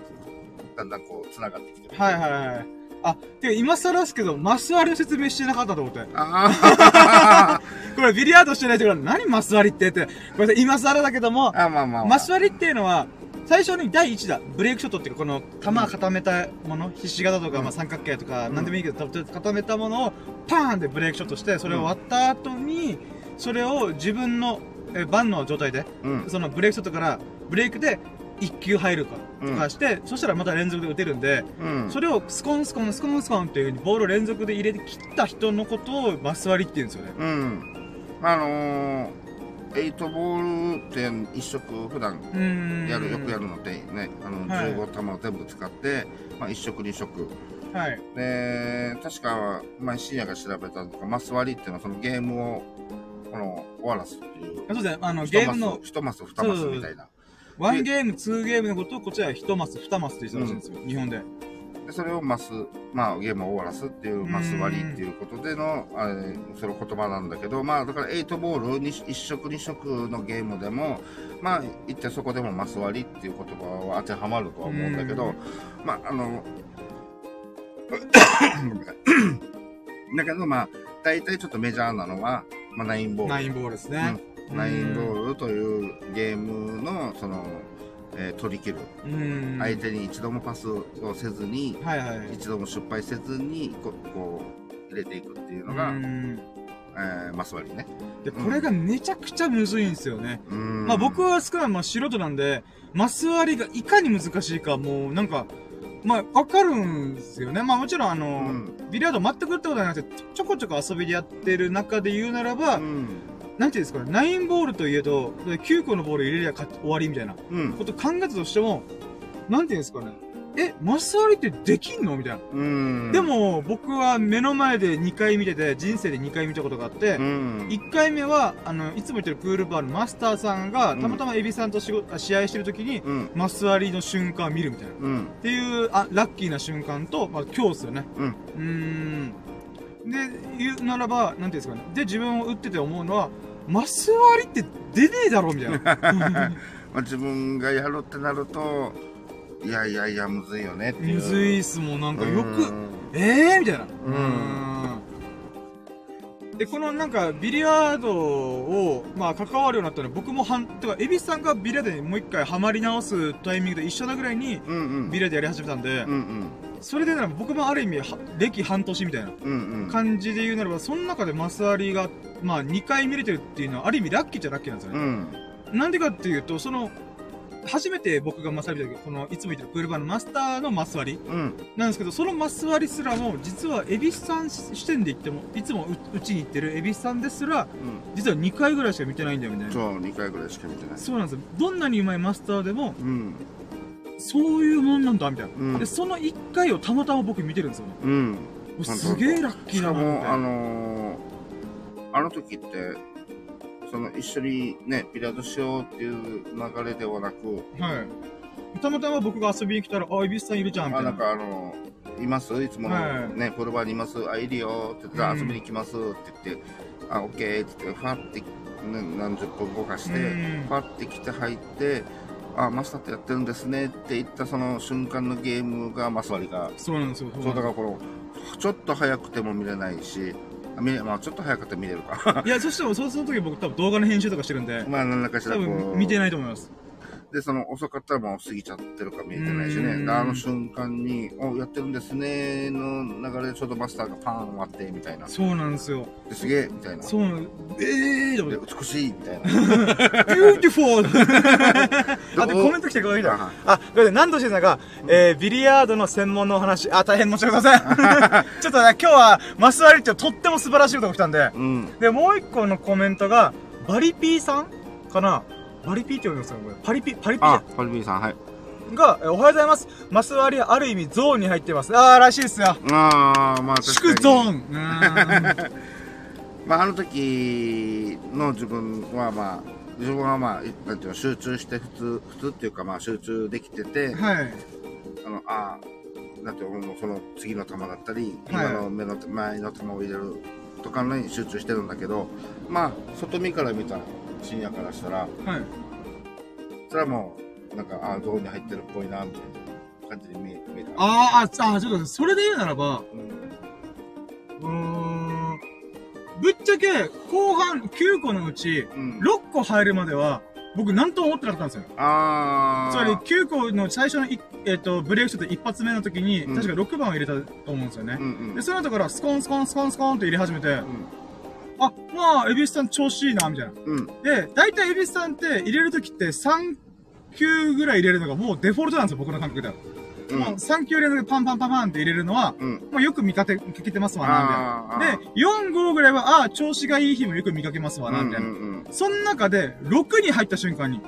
だんだんこう繋がってきてる。
はいはいはい。あてか今更ですけどマス割りを説明してなかったと思って。
あ
これビリヤードしてない人が何マス割りってってこれ今更だけども
ーあまあまあ、まあ、
マス割りっていうのは、最初に第1打、ブレイクショットっていうか、この球固めたもの、ひし形とか、
うん。
まあ三角形とか、
うん。
なんでもいいけど、と固めたものを、パーンってブレイクショットして、それを割った後に、それを自分の、え、バンの状態で、
うん
そのブレイクショットから、ブレイクで1球入るか、とかして、そしたらまた連続で打てるんで、
うん
それをスコンスコンスコンスコンっていう風にボールを連続で入れて切った人のことをマス割りって言うんですよね。
うんあのー、8ボールって一色普段
うーん。
やるよくやるのでねあの
はい
15球を全部使って、まあ、一色二色
はい。
で確か前深夜が調べたのがマス割りっていうのはそのゲームをこの終わらすっていう。
そうですね、あの、
一
ゲームの。
一マス二マスみたいな。
ワンゲーム、ツーゲームのことをこちらは1マス、2マスって言ってたらしいんですよ、日本で。
でそれをマス、まあ、ゲームを終わらすっていうマス割りっていうことでのあれその言葉なんだけど、まあ、だから8ボールに1色2色のゲームでもまあ言ってそこでもマス割りっていう言葉は当てはまるとは思うんだけど、まああのだけどまあ、大体ちょっとメジャーなのは、まあ、ナインボール。
ナインボールですね。
うんナインボールというゲームの、その、えー取り切る。
うん。
相手に一度もパスをせずに、
はいはい。
一度も失敗せずにここう入れていくっていうのが、
うん
えーマス割りね。
で、これがめちゃくちゃむずいんですよね。
うん
まあ僕は少ない、まあ素人なんで、マス割りがいかに難しいか、もうなんか、まあわかるんですよね。まあもちろんあの、
うん
ビリヤード全く打ったことなくて、ちょこちょこ遊びでやってる中で言うならば、
うん。
なんていうんですかね、ナインボールといえど、9個のボール入れりゃ勝終わりみたいな
うん。
こと考えたとしても、なんていうんですかね、え、マス割りってできんの？みたいな。
うん。
で、も、僕は目の前で2回見てて、人生で2回見たことがあって、
うん。
1回目は、あの、いつも言ってるプールバーのマスターさんが、
うん
たまたまエビさんと仕事、あ試合してる時に、
うん。
マス割りの瞬間を見るみたいな。っ
うん。
ていう、あ、ラッキーな瞬間と、まあ、今日ですよね。
うん。
うーん。で、言うならば、なんていうんですかね。で、自分を打ってて思うのは、マス割りって出ねえだろみたいな。
まあ、自分がやるってなると、いやいやいや、むずいよねっていう。
むずいっすもん、なんかよく、
うん
えーみたいな。
ん
うんで、このなんか、ビリヤードを、まあ、関わるようになったのは、僕もはん、てか、エビスさんがビリヤードにもう一回ハマり直すタイミングで一緒なぐらいに。ビリヤードやり始めたんで、
うんうん。
それでなら僕もある意味、は歴半年みたいな。感じで言うならば、その中でマスアリが、まあ、2回見れてるっていうのは、ある意味ラッキーっちゃラッキーなんですよ
う
ね。
ん。
なんでかっていうと、その、初めて僕がマス割り見た時、この、いつも言ってるプールバーのマスターのマス割り
うん。
なんですけど、そのマス割りすらも、実は、エビスさん視点で言っても、いつもううちに行ってるエビスさんですら、
うん。
実は2回ぐらいしか見てないんだよみたいな。
そう、2回ぐらいしか見てない。
そうなんですよ。どんなにうまいマスターでも、
うん。
そういうもんなんだ、みたいな。
うん
で、その1回をたまたま僕見てるんですよね。
うん。
もうすげえラッキーだな、み
しかも、あ。のー、あの時って、その一緒にね、ビリヤードしようっていう流れではなく、
はい。たまたま僕が遊びに来たら、あ、エビスさんいるじゃん、みた
あ、
いな。
なんかあのいます？いつもの
はい。
ね、プールバーにいます？あ、いるよって言ったら
うん。
遊びに来ます？って言って、あ、オッケーって言って、ファって、ね、何十分動かして、
うん。
ファって来て入って、あ、マスターってやってるんですねって言ったその瞬間のゲームがマス割りが、
そうなんですよ。
そうだからこの、ちょっと早くても見れないし、あ見れまあちょっと早くて見れるか。
いや、そしても、そその時僕多分動画の編集とかしてるんで、
まあ何らかしら
多。分見てないと思います。
で、その遅かったらもう過ぎちゃってるか見えてないしね。あの瞬間に、お、やってるんですね、の流れでちょうどマスターがパン割って、みたいな。
そうなんですよ。
ですげえ、みたいな。
そうなんええーと
で
思って。
美しい、みたいな。
beautiful! あとコメント来てくれた。
あ
あ、これで何度してたか、えー、ビリヤードの専門のお話、あ、大変申し訳ございません。ちょっとね、今日は、マスワリってとっても素晴らしいことが来たんで、
うん。
で、もう一個のコメントが、バリピーさんかな？バリピーって読みますかこれ。パリピ、パリピ
あ、パリビーさん、はい。
が、えーおはようございます。マスワリはある意味ゾーンに入ってます。あー、らしいですよ。
ああ、まあ確か
祝
に。
ゾーン。うーん
まああの時の自分はまあ、自分はまあ、なんていうの、集中して普通、普通っていうかまあ集中できてて、
はい。
あの、ああ、なんていうの、もうその次の球だったり、
はい
今の目の前の球を入れるとかに集中してるんだけど、まあ、外見から見た深夜からしたら、
はい。
それはもう、なんか、ああ、ゾーンに入ってるっぽいな、みたいな感じで見え見えた。
あー、あ、あ、ちょっと、それで言うならば、
うん。
ん、ぶっちゃけ、後半9個のうち、
うん。
6個入るまでは、僕何とも思ってなかったんですよ。
ああ。
つまり9個の最初のい、えっ、と、ブレイクショット一発目の時に、
うん
確か6番を入れたと思うんですよね
う。んうん。
で、その後からスコンスコンスコンスコンって入れ始めて、
うん。
あ、まあ、エビスさん調子いいな、みたいな。
うん。
で、大体エビスさんって入れる時って3球ぐらい入れるのがもうデフォルトなんですよ、僕の感覚では。
うん
もう3球連続でパンパンパンパンって入れるのは、
うん。
もうよく見かけ、見かけてますわな、みたいな。で、4、5ぐらいは、ああ、調子がいい日もよく見かけますわな、みたいな。
うんうんうん
その中で、6に入った瞬間に、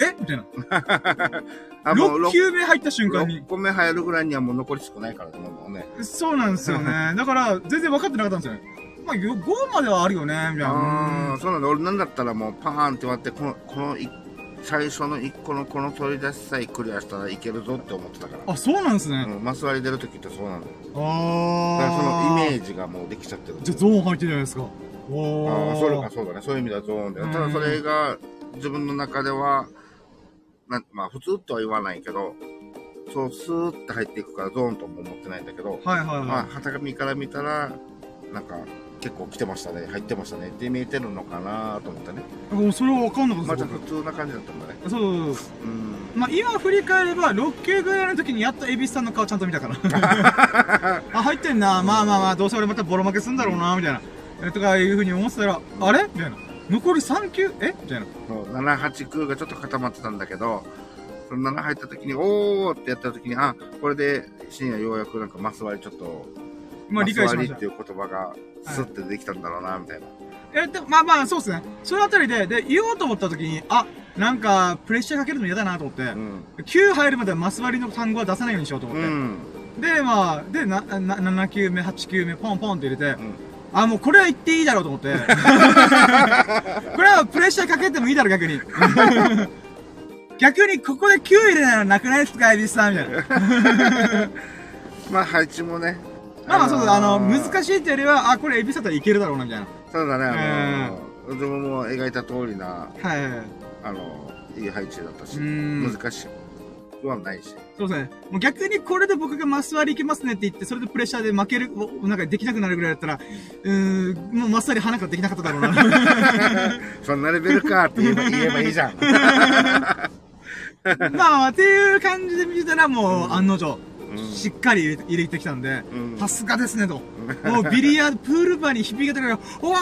え？みたいな。
あ、もう
6
6
球目入った瞬間に。
個目入るぐらいにはもう残り少ないからね、もうね。
そうなんですよね。だから、全然分かってなかったんですよね。まあ、よ5まではあるよね、みたい
あ
な
あ、。そうなんだ。俺なんだったらもうパーンって割って、この、このい、最初の1個のこの取り出しさえクリアしたらいけるぞって思ってたから。
あ、そうなんですね。
うん、マス割り出るときってそうなんだよ。
あ
だからそのイメ
ジ。
ージがもうできちゃってる。
じゃあゾーン入ってるじゃないですか？お
ああ、そう
ー
か、そうだね。そういう意味ではゾーンだよ。
うん
ただそれが、自分の中では、なまあ、普通とは言わないけど、そう、スーッて入っていくからゾーンとも思ってないんだけど、
はいはいは
まあ、旗紙から見たら、なんか、結構来てましたね、入ってましたねって見えてるのかなと思ってね。
もうそれは分かんなかった。
まあ、普通な感じだったんだね。
僕そうそうそう。
うん。
まあ今振り返れば6級ぐらいの時にやっと恵比寿さんの顔ちゃんと見たから あ入ってんな。まあまあまあどうせ俺またボロ負けすんだろうなみたいな。えとかいうふうに思ってたらあれ？みたいな。残り3級え？みたいな。
そう7、8、9がちょっと固まってたんだけど、その7入った時に、おーってやった時に、あ、これで深夜ようやくなんかマス割りちょっと、
まあ理解しました。
マス割りっていう言葉がスッてできたんだろうな、みたいな。
えでもまあまあそうですねそのあたりでで言おうと思った時にあなんかプレッシャーかけるの嫌だなと思って、
うん。
9入るまではマス割りの単語は出さないようにしようと思って、
うん。
でまあでなな7球目8球目ポンポンって入れて、
うん。
あ、もうこれは言っていいだろうと思って。これはプレッシャーかけてもいいだろ、逆に。逆にここで9入れないのなくないですか、エビスさんみたいな。
まあ配置もね。
まあまあそうです。あの、難
い。
しいってよりは、あ、これエビスだったらいけるだろうな、みたいな。
そうだね、あの、自分も描いた通りな、
はい。
あの、いい配置だったし、
うん
難しくはないし。
そうですね。もう逆にこれで僕がマス割りいけますねって言って、それでプレッシャーで負ける、おなんかできなくなるぐらいだったら、うーん、もうマス割り花からできなかっただろうな。
そんなレベルかって言えば言えばいいじゃん。
まあ、っていう感じで見てたら、もう案の定、
うん
しっかり入れてきたんで、
うん
さすがですねと。もうビリヤード、プールバーに響けたから、うわ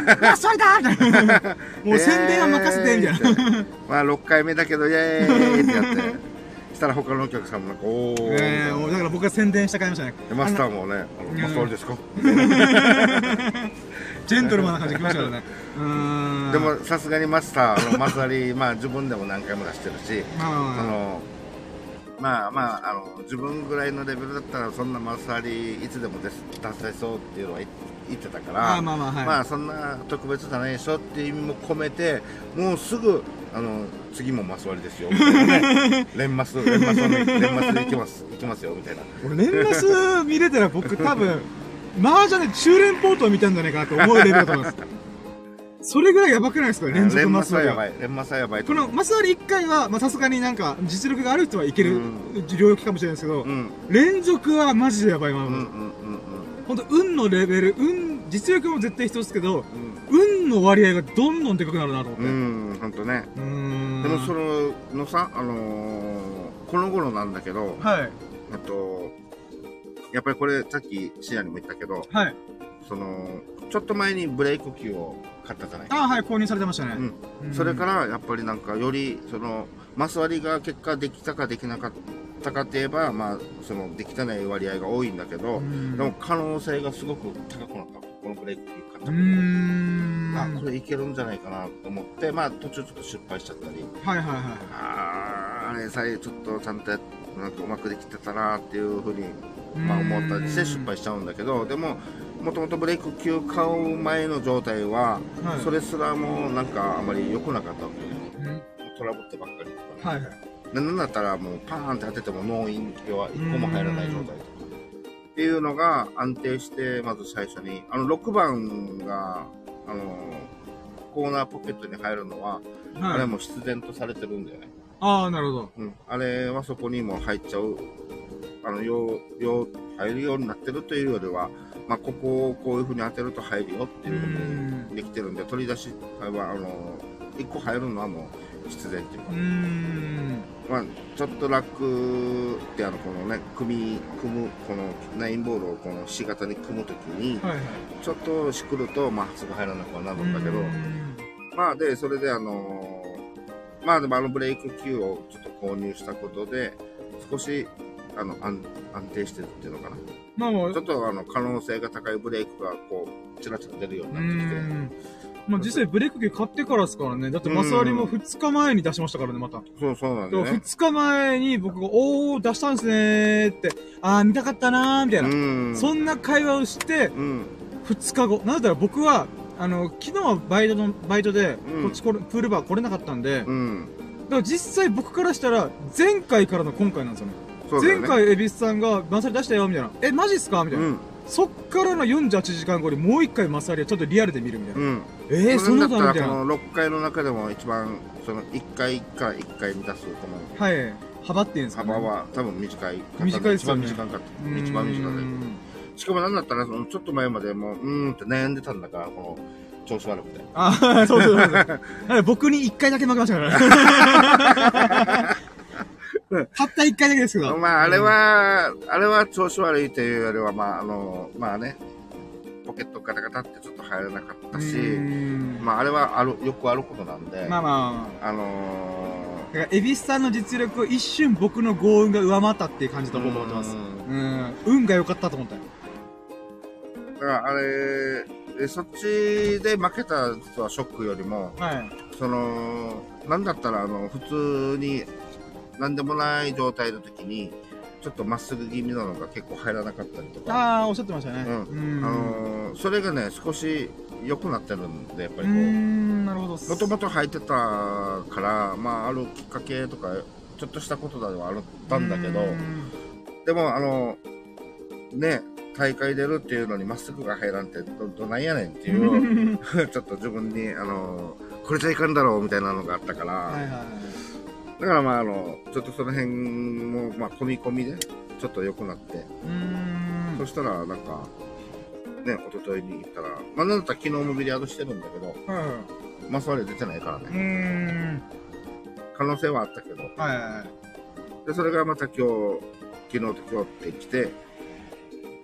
ー、マス割りだみたいな。もう宣伝は任せて、みたいな。
まあ6回目だけど、イェーイってやって。したら他のお客さんもなんか、おー。
えー、だから僕が宣伝した感じましたね。
でマスタ
あ
ーもね、マスターですか？
のジェントルマンな感じで来ましたからね。
でもさすがにマスター、あのマス割り、まあ自分でも何回も出してるし、
まあ、
あの、まあまあ、あの、自分ぐらいのレベルだったら、そんなマス割りいつでも出す出せそうっていうのは言言ってたから、
まあまあはい
まあそんな特別じゃないでしょっていう意味も込めて、もうすぐ、あの、次もマス割りですよ、ね。連マス、連マス連マスで行きます、行きますよ、みたいな。
俺、連マス見れたら僕多分、麻雀で中連ポートを見たんじゃないかなと思うレベルだと思います。それぐらいやばくないですか？連続
連
マス割りは。
マスはやばい、連マスはやばいと
こ。のマス割り1回は、まあさすがになんか実力がある人はいける
う
領域かもしれないですけど、
うん、
連続はマジでやばい、まあ
うん、うん、うん、
ほんと運のレベル、運、実力も絶対一つですけど、
うん。
運の割合がどんどんでかくなるなと思って。
う、
うん
ほんとね。でもそののさ、あのーこの頃なんだけど、
はい。
あと、やっぱりこれさっき深夜にも言ったけど、
はい。
その、ちょっと前にブレイク機を買ったじゃない。
ああ、はい、購入されてましたね。
うん。
うん
それからやっぱりなんかより、その、マス割りが結果できたかできなかったかって言えば、まあ、その、できてない割合が多いんだけど、
うん
でも可能性がすごく高くなった。このブレイクった
う
ことで
ーん。
あ、これいけるんじゃないかなと思って、まあ途中ちょっと失敗しちゃったり、
はいはいはい。
あーあれさえちょっとちゃんとやなんかうまくできてたなっていうふうに、まあ、思ったりして失敗しちゃうんだけどでももともとブレイク級買う前の状態は、
はい。
それすらもなんかあまり良くなかったわけ。よね
うん。
トラブってばっかりとか、
はい。はい。
でなんだったらもうパーンって当てても脳院は1個も入らない状態とか。っていうのが安定してまず最初にあの6番があのコーナーポケットに入るのは、あ
はい。
れも必然とされてるんだよね。
ああ、なるほど。
うん、あれはそこにも入っちゃう、あの、よう、よう、入るようになってるというよりは、まあ、ここをこういう風に当てると入るよっていうふうにできてるんで、取り出しは、あの、一個入るのはもう必然っていうか。まあ、ちょっと楽って、あの、このね、組み、組む、このナインボールをこの C 型に組むときに、
はいはい。
ちょっとしくると、まあ、すぐ入らなくはなるんだけど、まあで、それであのーまあでもあのブレイク Q をちょっと購入したことで、少し、あの、安安定してるっていうのかな。
まあもう
ちょっとあの、可能性が高いブレイクがこう、ちらちら出るようになってきて。
ん。まあ実際ブレイク機買ってからですからね。だってマスワリも2日前に出しましたからね、また。
そうそうなんだよね。
2日前に僕が、おー、出したんですねーって、あー、見たかったなー、みたいな。
うん。
そんな会話をして、
うん。
2日後。なんだったら僕は、あの、昨日はバイトの、バイトで、
うん
こっちこれ、プールバー来れなかったんで、だか
うん。
ら実際僕からしたら、前回からの今回なんですよね。
そうだよね。
前回、エビスさんが、マサリ出したよ、みたいな。え、マジっすか？みたいな。
うん。
そっからの48時間後にもう一回マサリをちょっとリアルで見るみたいな。
うん。
えー、そんな。
だったらこの6回の中でも一番、その1回から1回満たすこの
はい。幅っていうんですか、ね、
幅は多分短い。
短いですよね
一番短かった。一番短かった。しかもなんだったら、そのちょっと前までもう、うーんって悩んでたんだから、この、調子悪くて。
ああ、そうそうそうそう。僕に一回だけ負けましたから。たった一回だけですけど。
まあ、あれは、あれは調子悪いというよりは、まあ、あの、まあね、ポケットガタガタってちょっと入らなかったし、
ま
まあ、あれはある、よくあることなんで、
あまあまあ。
あの
だから、エビスさんの実力を一瞬僕の幸運が上回ったっていう感じ
ー、
だと思ってます。
うん
うん。運が良かったと思ったよ。
だから、あれ、えそっちで負けた実はショックよりも、
はい。
その、なんだったら、あの、普通に、なんでもない状態の時に、ちょっとまっすぐ気味なのが結構入らなかったりとか、
ああ、おっしゃってましたね。
うん。
うん。
あのーそれがね、少し良くなってるんで、やっぱりこう、
ん、なるほど。
もともと入ってたから、まあ、あるきっかけとか、ちょっとしたことではあったんだけど。でも、あの、ね、大会出るっていうのにまっすぐが入らんってど、どないやねんっていう、ちょっと自分に、あの、これじゃいかんだろうみたいなのがあったから、
はいはいはい。
だからまあ、あの、ちょっとその辺も、まあ、込み込みで、ちょっと良くなって。そしたら、なんか、ね、一昨日に行ったら、まあ、なんだったら昨日もビリヤードしてるんだけど、
はいはい
マスワレ出てないからね。
ん。
可能性はあったけど、
はいはいはい。
で、それがまた今日、昨日と今日って来て、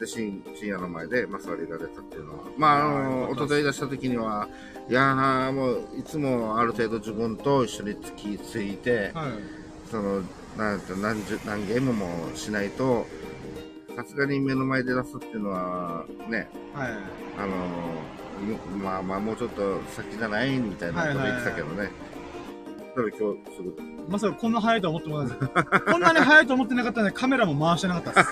で、深深夜の前でマスワリが出たっていうのは、まあ、あの、
よかったです
一昨日出した時には、いやー、もう、いつもある程度自分と一緒につきついて、
はい。
その、なんて何十、何ゲームもしないと、さすがに目の前で出すっていうのは、ね、
はい。
あのむまあまあもうちょっと先じゃないみたいなこと言ってたけどね。だから今日すぐ。
まさかこんな早いとは思ってもないです。こんなに早いと思ってなかったのでカメラも回してなかったです。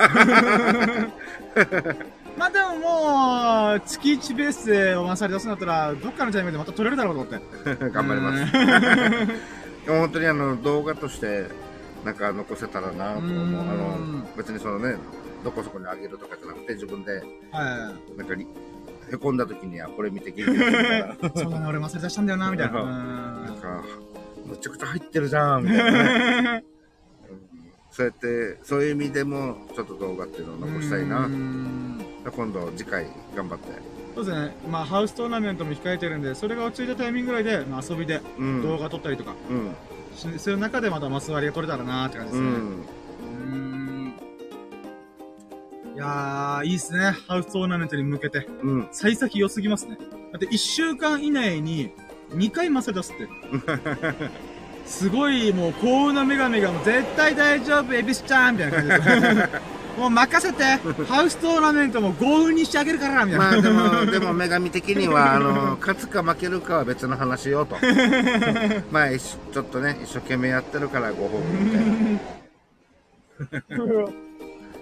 まあでももう、月1ベースでお祭り出すんだったら、どっかのタイミングでまた撮れるだろうと思って。
頑張ります。本当にあの動画としてなんか残せたらなと思う。
うん
あの別にそのね、どこそこにあげるとかじゃなくて自分で
は
なんかりへこんだ時にはこれ見て元気になるから。
い。そうだね、俺祭り出したんだよな、みたいな。
なんか、むちゃくちゃ入ってるじゃんみたいなね。う んそうやって、そういう意味でも、ちょっと動画っていうのを残したいな
う。ん
今度、次回、頑張って。
そうですね。まあ、ハウストーナメントも控えてるんで、それが落ち着いたタイミングぐらいで、まあ、遊びで
うん。
動画撮ったりとか、
うん。
しそういう中でまたマス割りが撮れたらなーって感じですね。いやー、いいっすね。ハウストーナメントに向けて。
うん。
幸先良すぎますね。だって1週間以内に2回マス出すって。すごい、もう幸運の女神がもう絶対大丈夫、エビスちゃんみたいな感じです。もう任せてハウストーナメントも幸運にしてあげるからみたいな。
まあでも、でも女神的には、あの、勝つか負けるかは別の話よと。まあ、ちょっとね、一生懸命やってるからご褒美みたいな。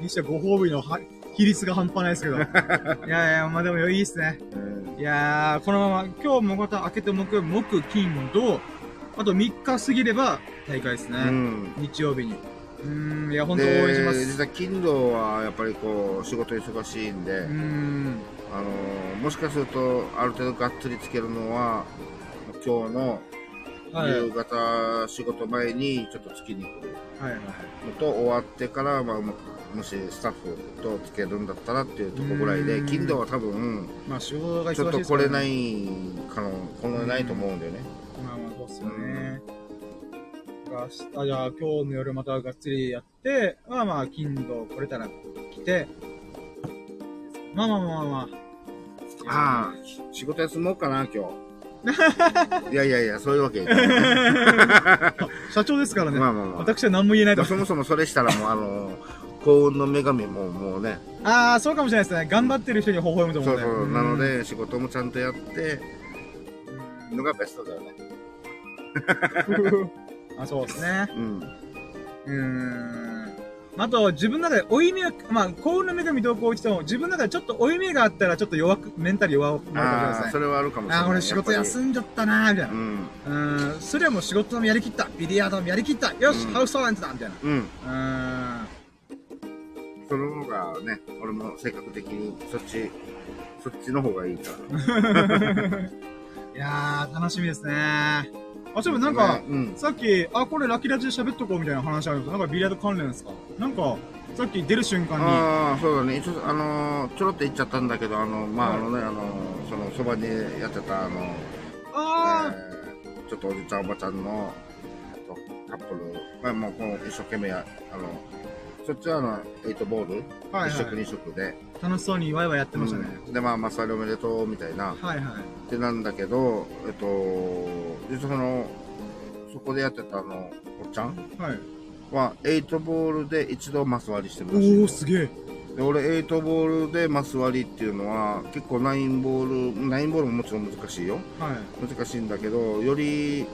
にしご褒美のは比率が半端ないですけど。いやいや、まあでもいいっすね。
うん
いやー、このまま、今日もまた開けて木、木、金、土、あと3日過ぎれば大会ですね。
うん。
日曜日に。うーん、いや、本当応援しま。
です実は金土はやっぱりこう仕事忙しいんで、
うーん。
あのもしかするとある程度がっつりつけるのは今日の
はい。
夕方仕事前にちょっとつきに来る
はいはい。
のと終わってから、まあ、ももしスタッフとつけるんだったらっていうとこぐらいで
うん
金土は多分
まあ仕事が忙しい
ちょっと来れないかの来れないと思うんだよね。
まあまあ、そうっすよね。が明日、じゃあ今日の夜またがっつりやって、まあまあ、金土来れたら来て、まあまあまあまあ。
ああ、仕事休もうかな、今日。いやいやいや、そういうわけいかない。
社長ですからね。
まあまあまあ。
私は何も言えないと
まあ、。そもそもそれしたらもう、あの、幸運の女神ももうね、
ああ、そうかもしれないですね。頑張ってる人に微笑むと思で。
そううそう、
ん
なの、で仕事もちゃんとやって、のがベストだよね。
あそうですね。
うん。
うーん。あと、自分の中で負い目が、まあ、幸運の女神どうこうしても、自分の中でちょっと負い目があったら、ちょっと弱く、メンタル弱くなるかもしれない。
それはあるかもしれない。
あー、俺仕事休んじゃったなー、みたいな
う。ん。
うーん、それはもう仕事もやりきった。ビリヤードもやりきった。よし、
うん
ハウストーナメントだみたいな。
うん。
うーん。
ね、俺も性格的にそっち、そっちの方がいいから。
いやー、楽しみですね。あ、そういえばなんか、
うん。
さっき、あ、これラッキーラジで喋っとこうみたいな話あるんですなんかビリヤード関連ですか？なんか、さっき出る瞬間に。
ああ、そうだね。一応、あのーちょろっと言っちゃったんだけど、あの、まあ、あのね、あのーその、そばにやってた、あの、
あ
えーちょっとおじちゃんおばちゃんの、えっとカップル、まあ、もう、この一生懸命や、あの、そっちはあの、エイトボール、
あ、はい
一食
は
二食で、
い。楽しそうにワイワイやってましたね。
うんで、まあ、マッサージおめでとう、みたいな、
はいはい。
ってなんだけど、えっと、実はその、そこでやってたあの、おっちゃん？
はい。
は、エイトボールで一度マス割りしてるらしい
おお、すげえ。
で俺、エイトボールでマス割りっていうのは、結構ナインボール、ナインボールももちろん難しいよ。
はい。
難しいんだけど、より、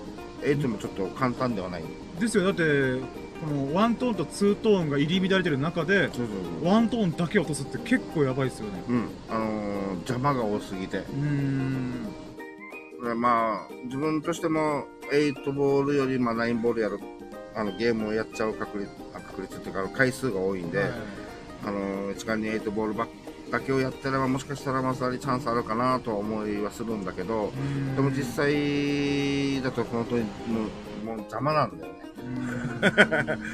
エイトもちょっと簡単ではない。
ですよ、だって、このワントーンとツートーンが入り乱れてる中で、
そうそうそう。
ワントーンだけ落とすって結構やばいですよね。
うん。あのー邪魔が多すぎて。
うーん。
でまあ、自分としても、エイトボールより、まあ、ナインボールやる、あの、ゲームをやっちゃう確率、あ確率っていうか、回数が多いんで、
はい
あの、一貫にエイトボールばっだけをやってれば、もしかしたらマス割りチャンスあるかなとは思いはするんだけど、でも実際だと本当にもうもう邪魔なんだよね。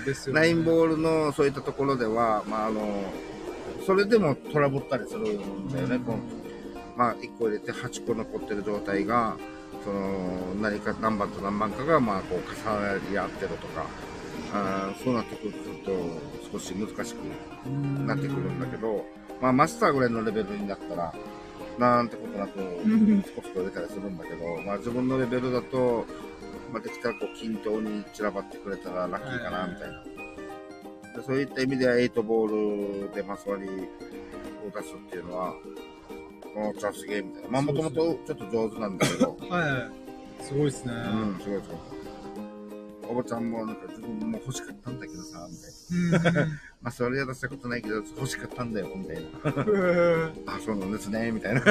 ですよね
ナインボールのそういったところでは、まああの、それでもトラブったりするんだよね。このまあ1個入れて8個残ってる状態が、その何か何番と何番かがまあこう重なり合ってるとか、あーそうなってくると少し難しくなってくるんだけど、まあマスターぐらいのレベルになったら、なんてことなく、
ん
スコスコ入れたりするんだけど、まあ自分のレベルだと、まあできたらこう均等に散らばってくれたらラッキーかな、みたいな。でそういった意味では8ボールでマス割りを出すっていうのは、もうチャンスゲームみたいな。まあもともとちょっと上手なんだけど、
はい。すごいですね。
うん、すごいすごい。おばちゃんもなんか自分も欲しかったんだけどさ、みたいな。
うん。
まあそれは出したことないけど、欲しかったんだよ、みたいな。
う
あ、そうなんですね、みたいな。
ん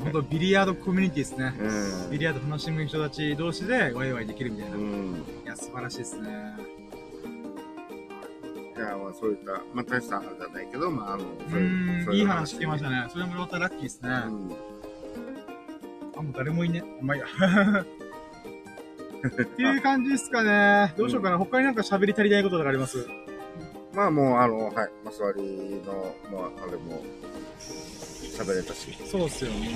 本当ビリヤードコミュニティですね。
うん
ビリヤード楽しむ人たち同士でワイワイできるみたいな。い
うん。
や、素晴らしいですね。
いや、まあそういった、まあ大した話じゃないけど、まああの、
う
そうい
いい
う
話聞きましたね。それもまたラッキーですね。あ、
うん。
もう誰もいね。まあいいや。っていう感じですかね。どうしようかな。他になんか喋り足りないこととかあります？
まあもう、あの、はい、マス割りの、まあ、あれも、喋れたし。
そうっすよね。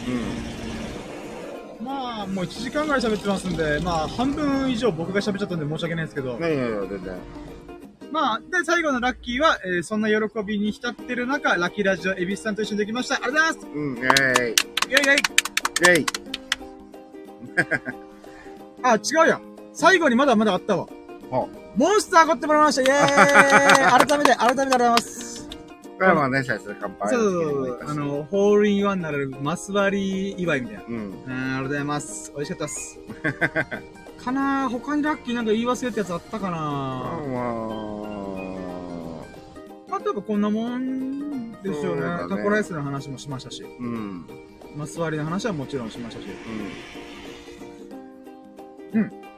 う
まあ、もう1時間ぐらい喋ってますんで、まあ、半分以上僕が喋っちゃったんで申し訳ないですけど
ん。、いやいやいや、全然。
まあ、で、最後のラッキーは、えーそんな喜びに浸ってる中、ラッキーラジオ、エビスさんと一緒にできました。ありがとうございます
うん、イェーイ。
イェイイェイ
イェイ。
あ、違うやん。最後にまだまだあったわ。
ほ
モンスター買ってもらいましたイェーイ 改めて、改めてありがとうございます。
う。これはまあね、最初で乾杯。
そうそうそう。あの、ホールインワンならマス割り祝いみたいな。
うん。
うん、ありがとうございます。美味しかったっす。かな他にラッキーなんか言い忘れたやつあったかな
まあ、
あとはこんなもんですよね。
ね
タコライスの話もしましたし、
うん。
マス割りの話はもちろんしましたし。
うん。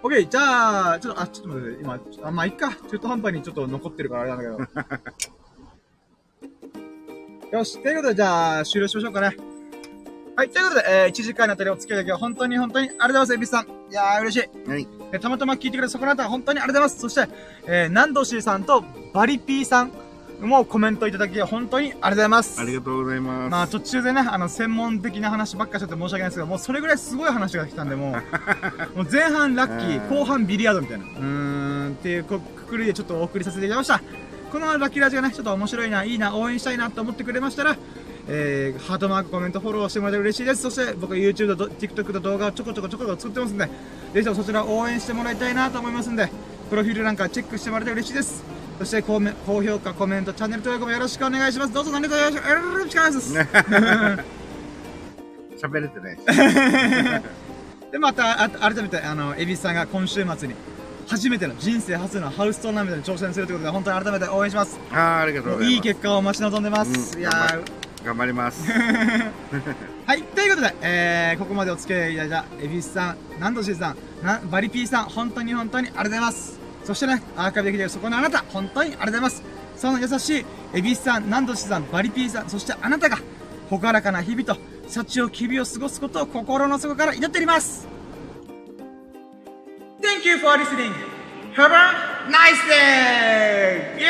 オッケー、じゃあ、ちょっと、あ、ちょっと待って、今、あ、まあ、いっか。中途半端にちょっと残ってるからあれなんだけど。よし、ということで、じゃあ、終了しましょうかね。はい、ということで、えー、1時間にあたりお付き合いだけは本当に本当にありがとうございます、エビスさん。いやー、嬉しい。
はい。
えーたまたま聞いてくれたそこのあたり本当にありがとうございます。そして、えー、ナンドシーさんとバリピーさんもコメントいただき本当にありがとうございます。
ありがとうございます。
まあ途中でね、あの、専門的な話ばっかしちゃって申し訳ないですけど、もうそれぐらいすごい話が来たんで、もう、もう前半ラッキー、
うん
後半ビリヤードみたいな。うーん、っていうこくくりでちょっとお送りさせていただきました。このラッキーラジがね、ちょっと面白いな、いいな、応援したいなと思ってくれましたら、えー、ハートマーク、コメント、フォローしてもらえたら嬉しいです。そして、僕は YouTube と TikTok と動画をちょこちょこちょこちょこ作ってますんで、ぜひともそちらを応援してもらいたいなと思いますんで、プロフィールなんかチェックしてもらえたら嬉しいです。そして高め、高評価、コメント、チャンネル登録もよろしくお願いします。どうぞ何卒よろしくお願いします。
喋れてない。
で、また、あ改めて、あの、エビスさんが今週末に、初めての、人生初のハウストーナメントに挑戦するということで、本当に改めて応援します。
ああ、ありがとうございます。
いい結果を待ち望んでます。
うん
いやー
頑張ります。
はい、ということで、えー、ここまでお付き合いいただいた、エビスさん、ナンドシーさん、なバリピーさん、本当に本当にありがとうございます。そしてね、アーカイブできているそこのあなた、本当にありがとうございます。その優しい、エビスさん、ナンドシさん、バリピーさん、そしてあなたが、朗らかな日々と、幸を日々を過ごすことを心の底から祈っております。Thank you for listening! Have a nice day! イェ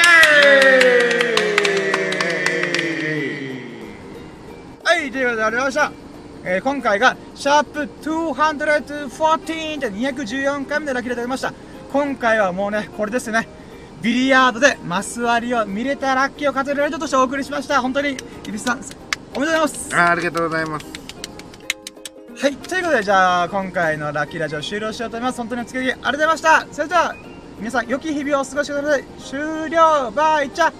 ーイはい、ということでありがとうございました。えー、今回が、シャープ214で214回目でラッキーでありました。今回はもうね、これですね。ビリヤードでマス割りを見れたラッキーを数えるラジオとしてお送りしました。本当に、イビスさん、おめでとうございます。
あーありがとうございます。
はい、ということで、じゃあ、今回のラッキーラジオ終了しようと思います。本当にお付き合いありがとうございました。それでは、皆さん、良き日々をお過ごしください。終了バイチャ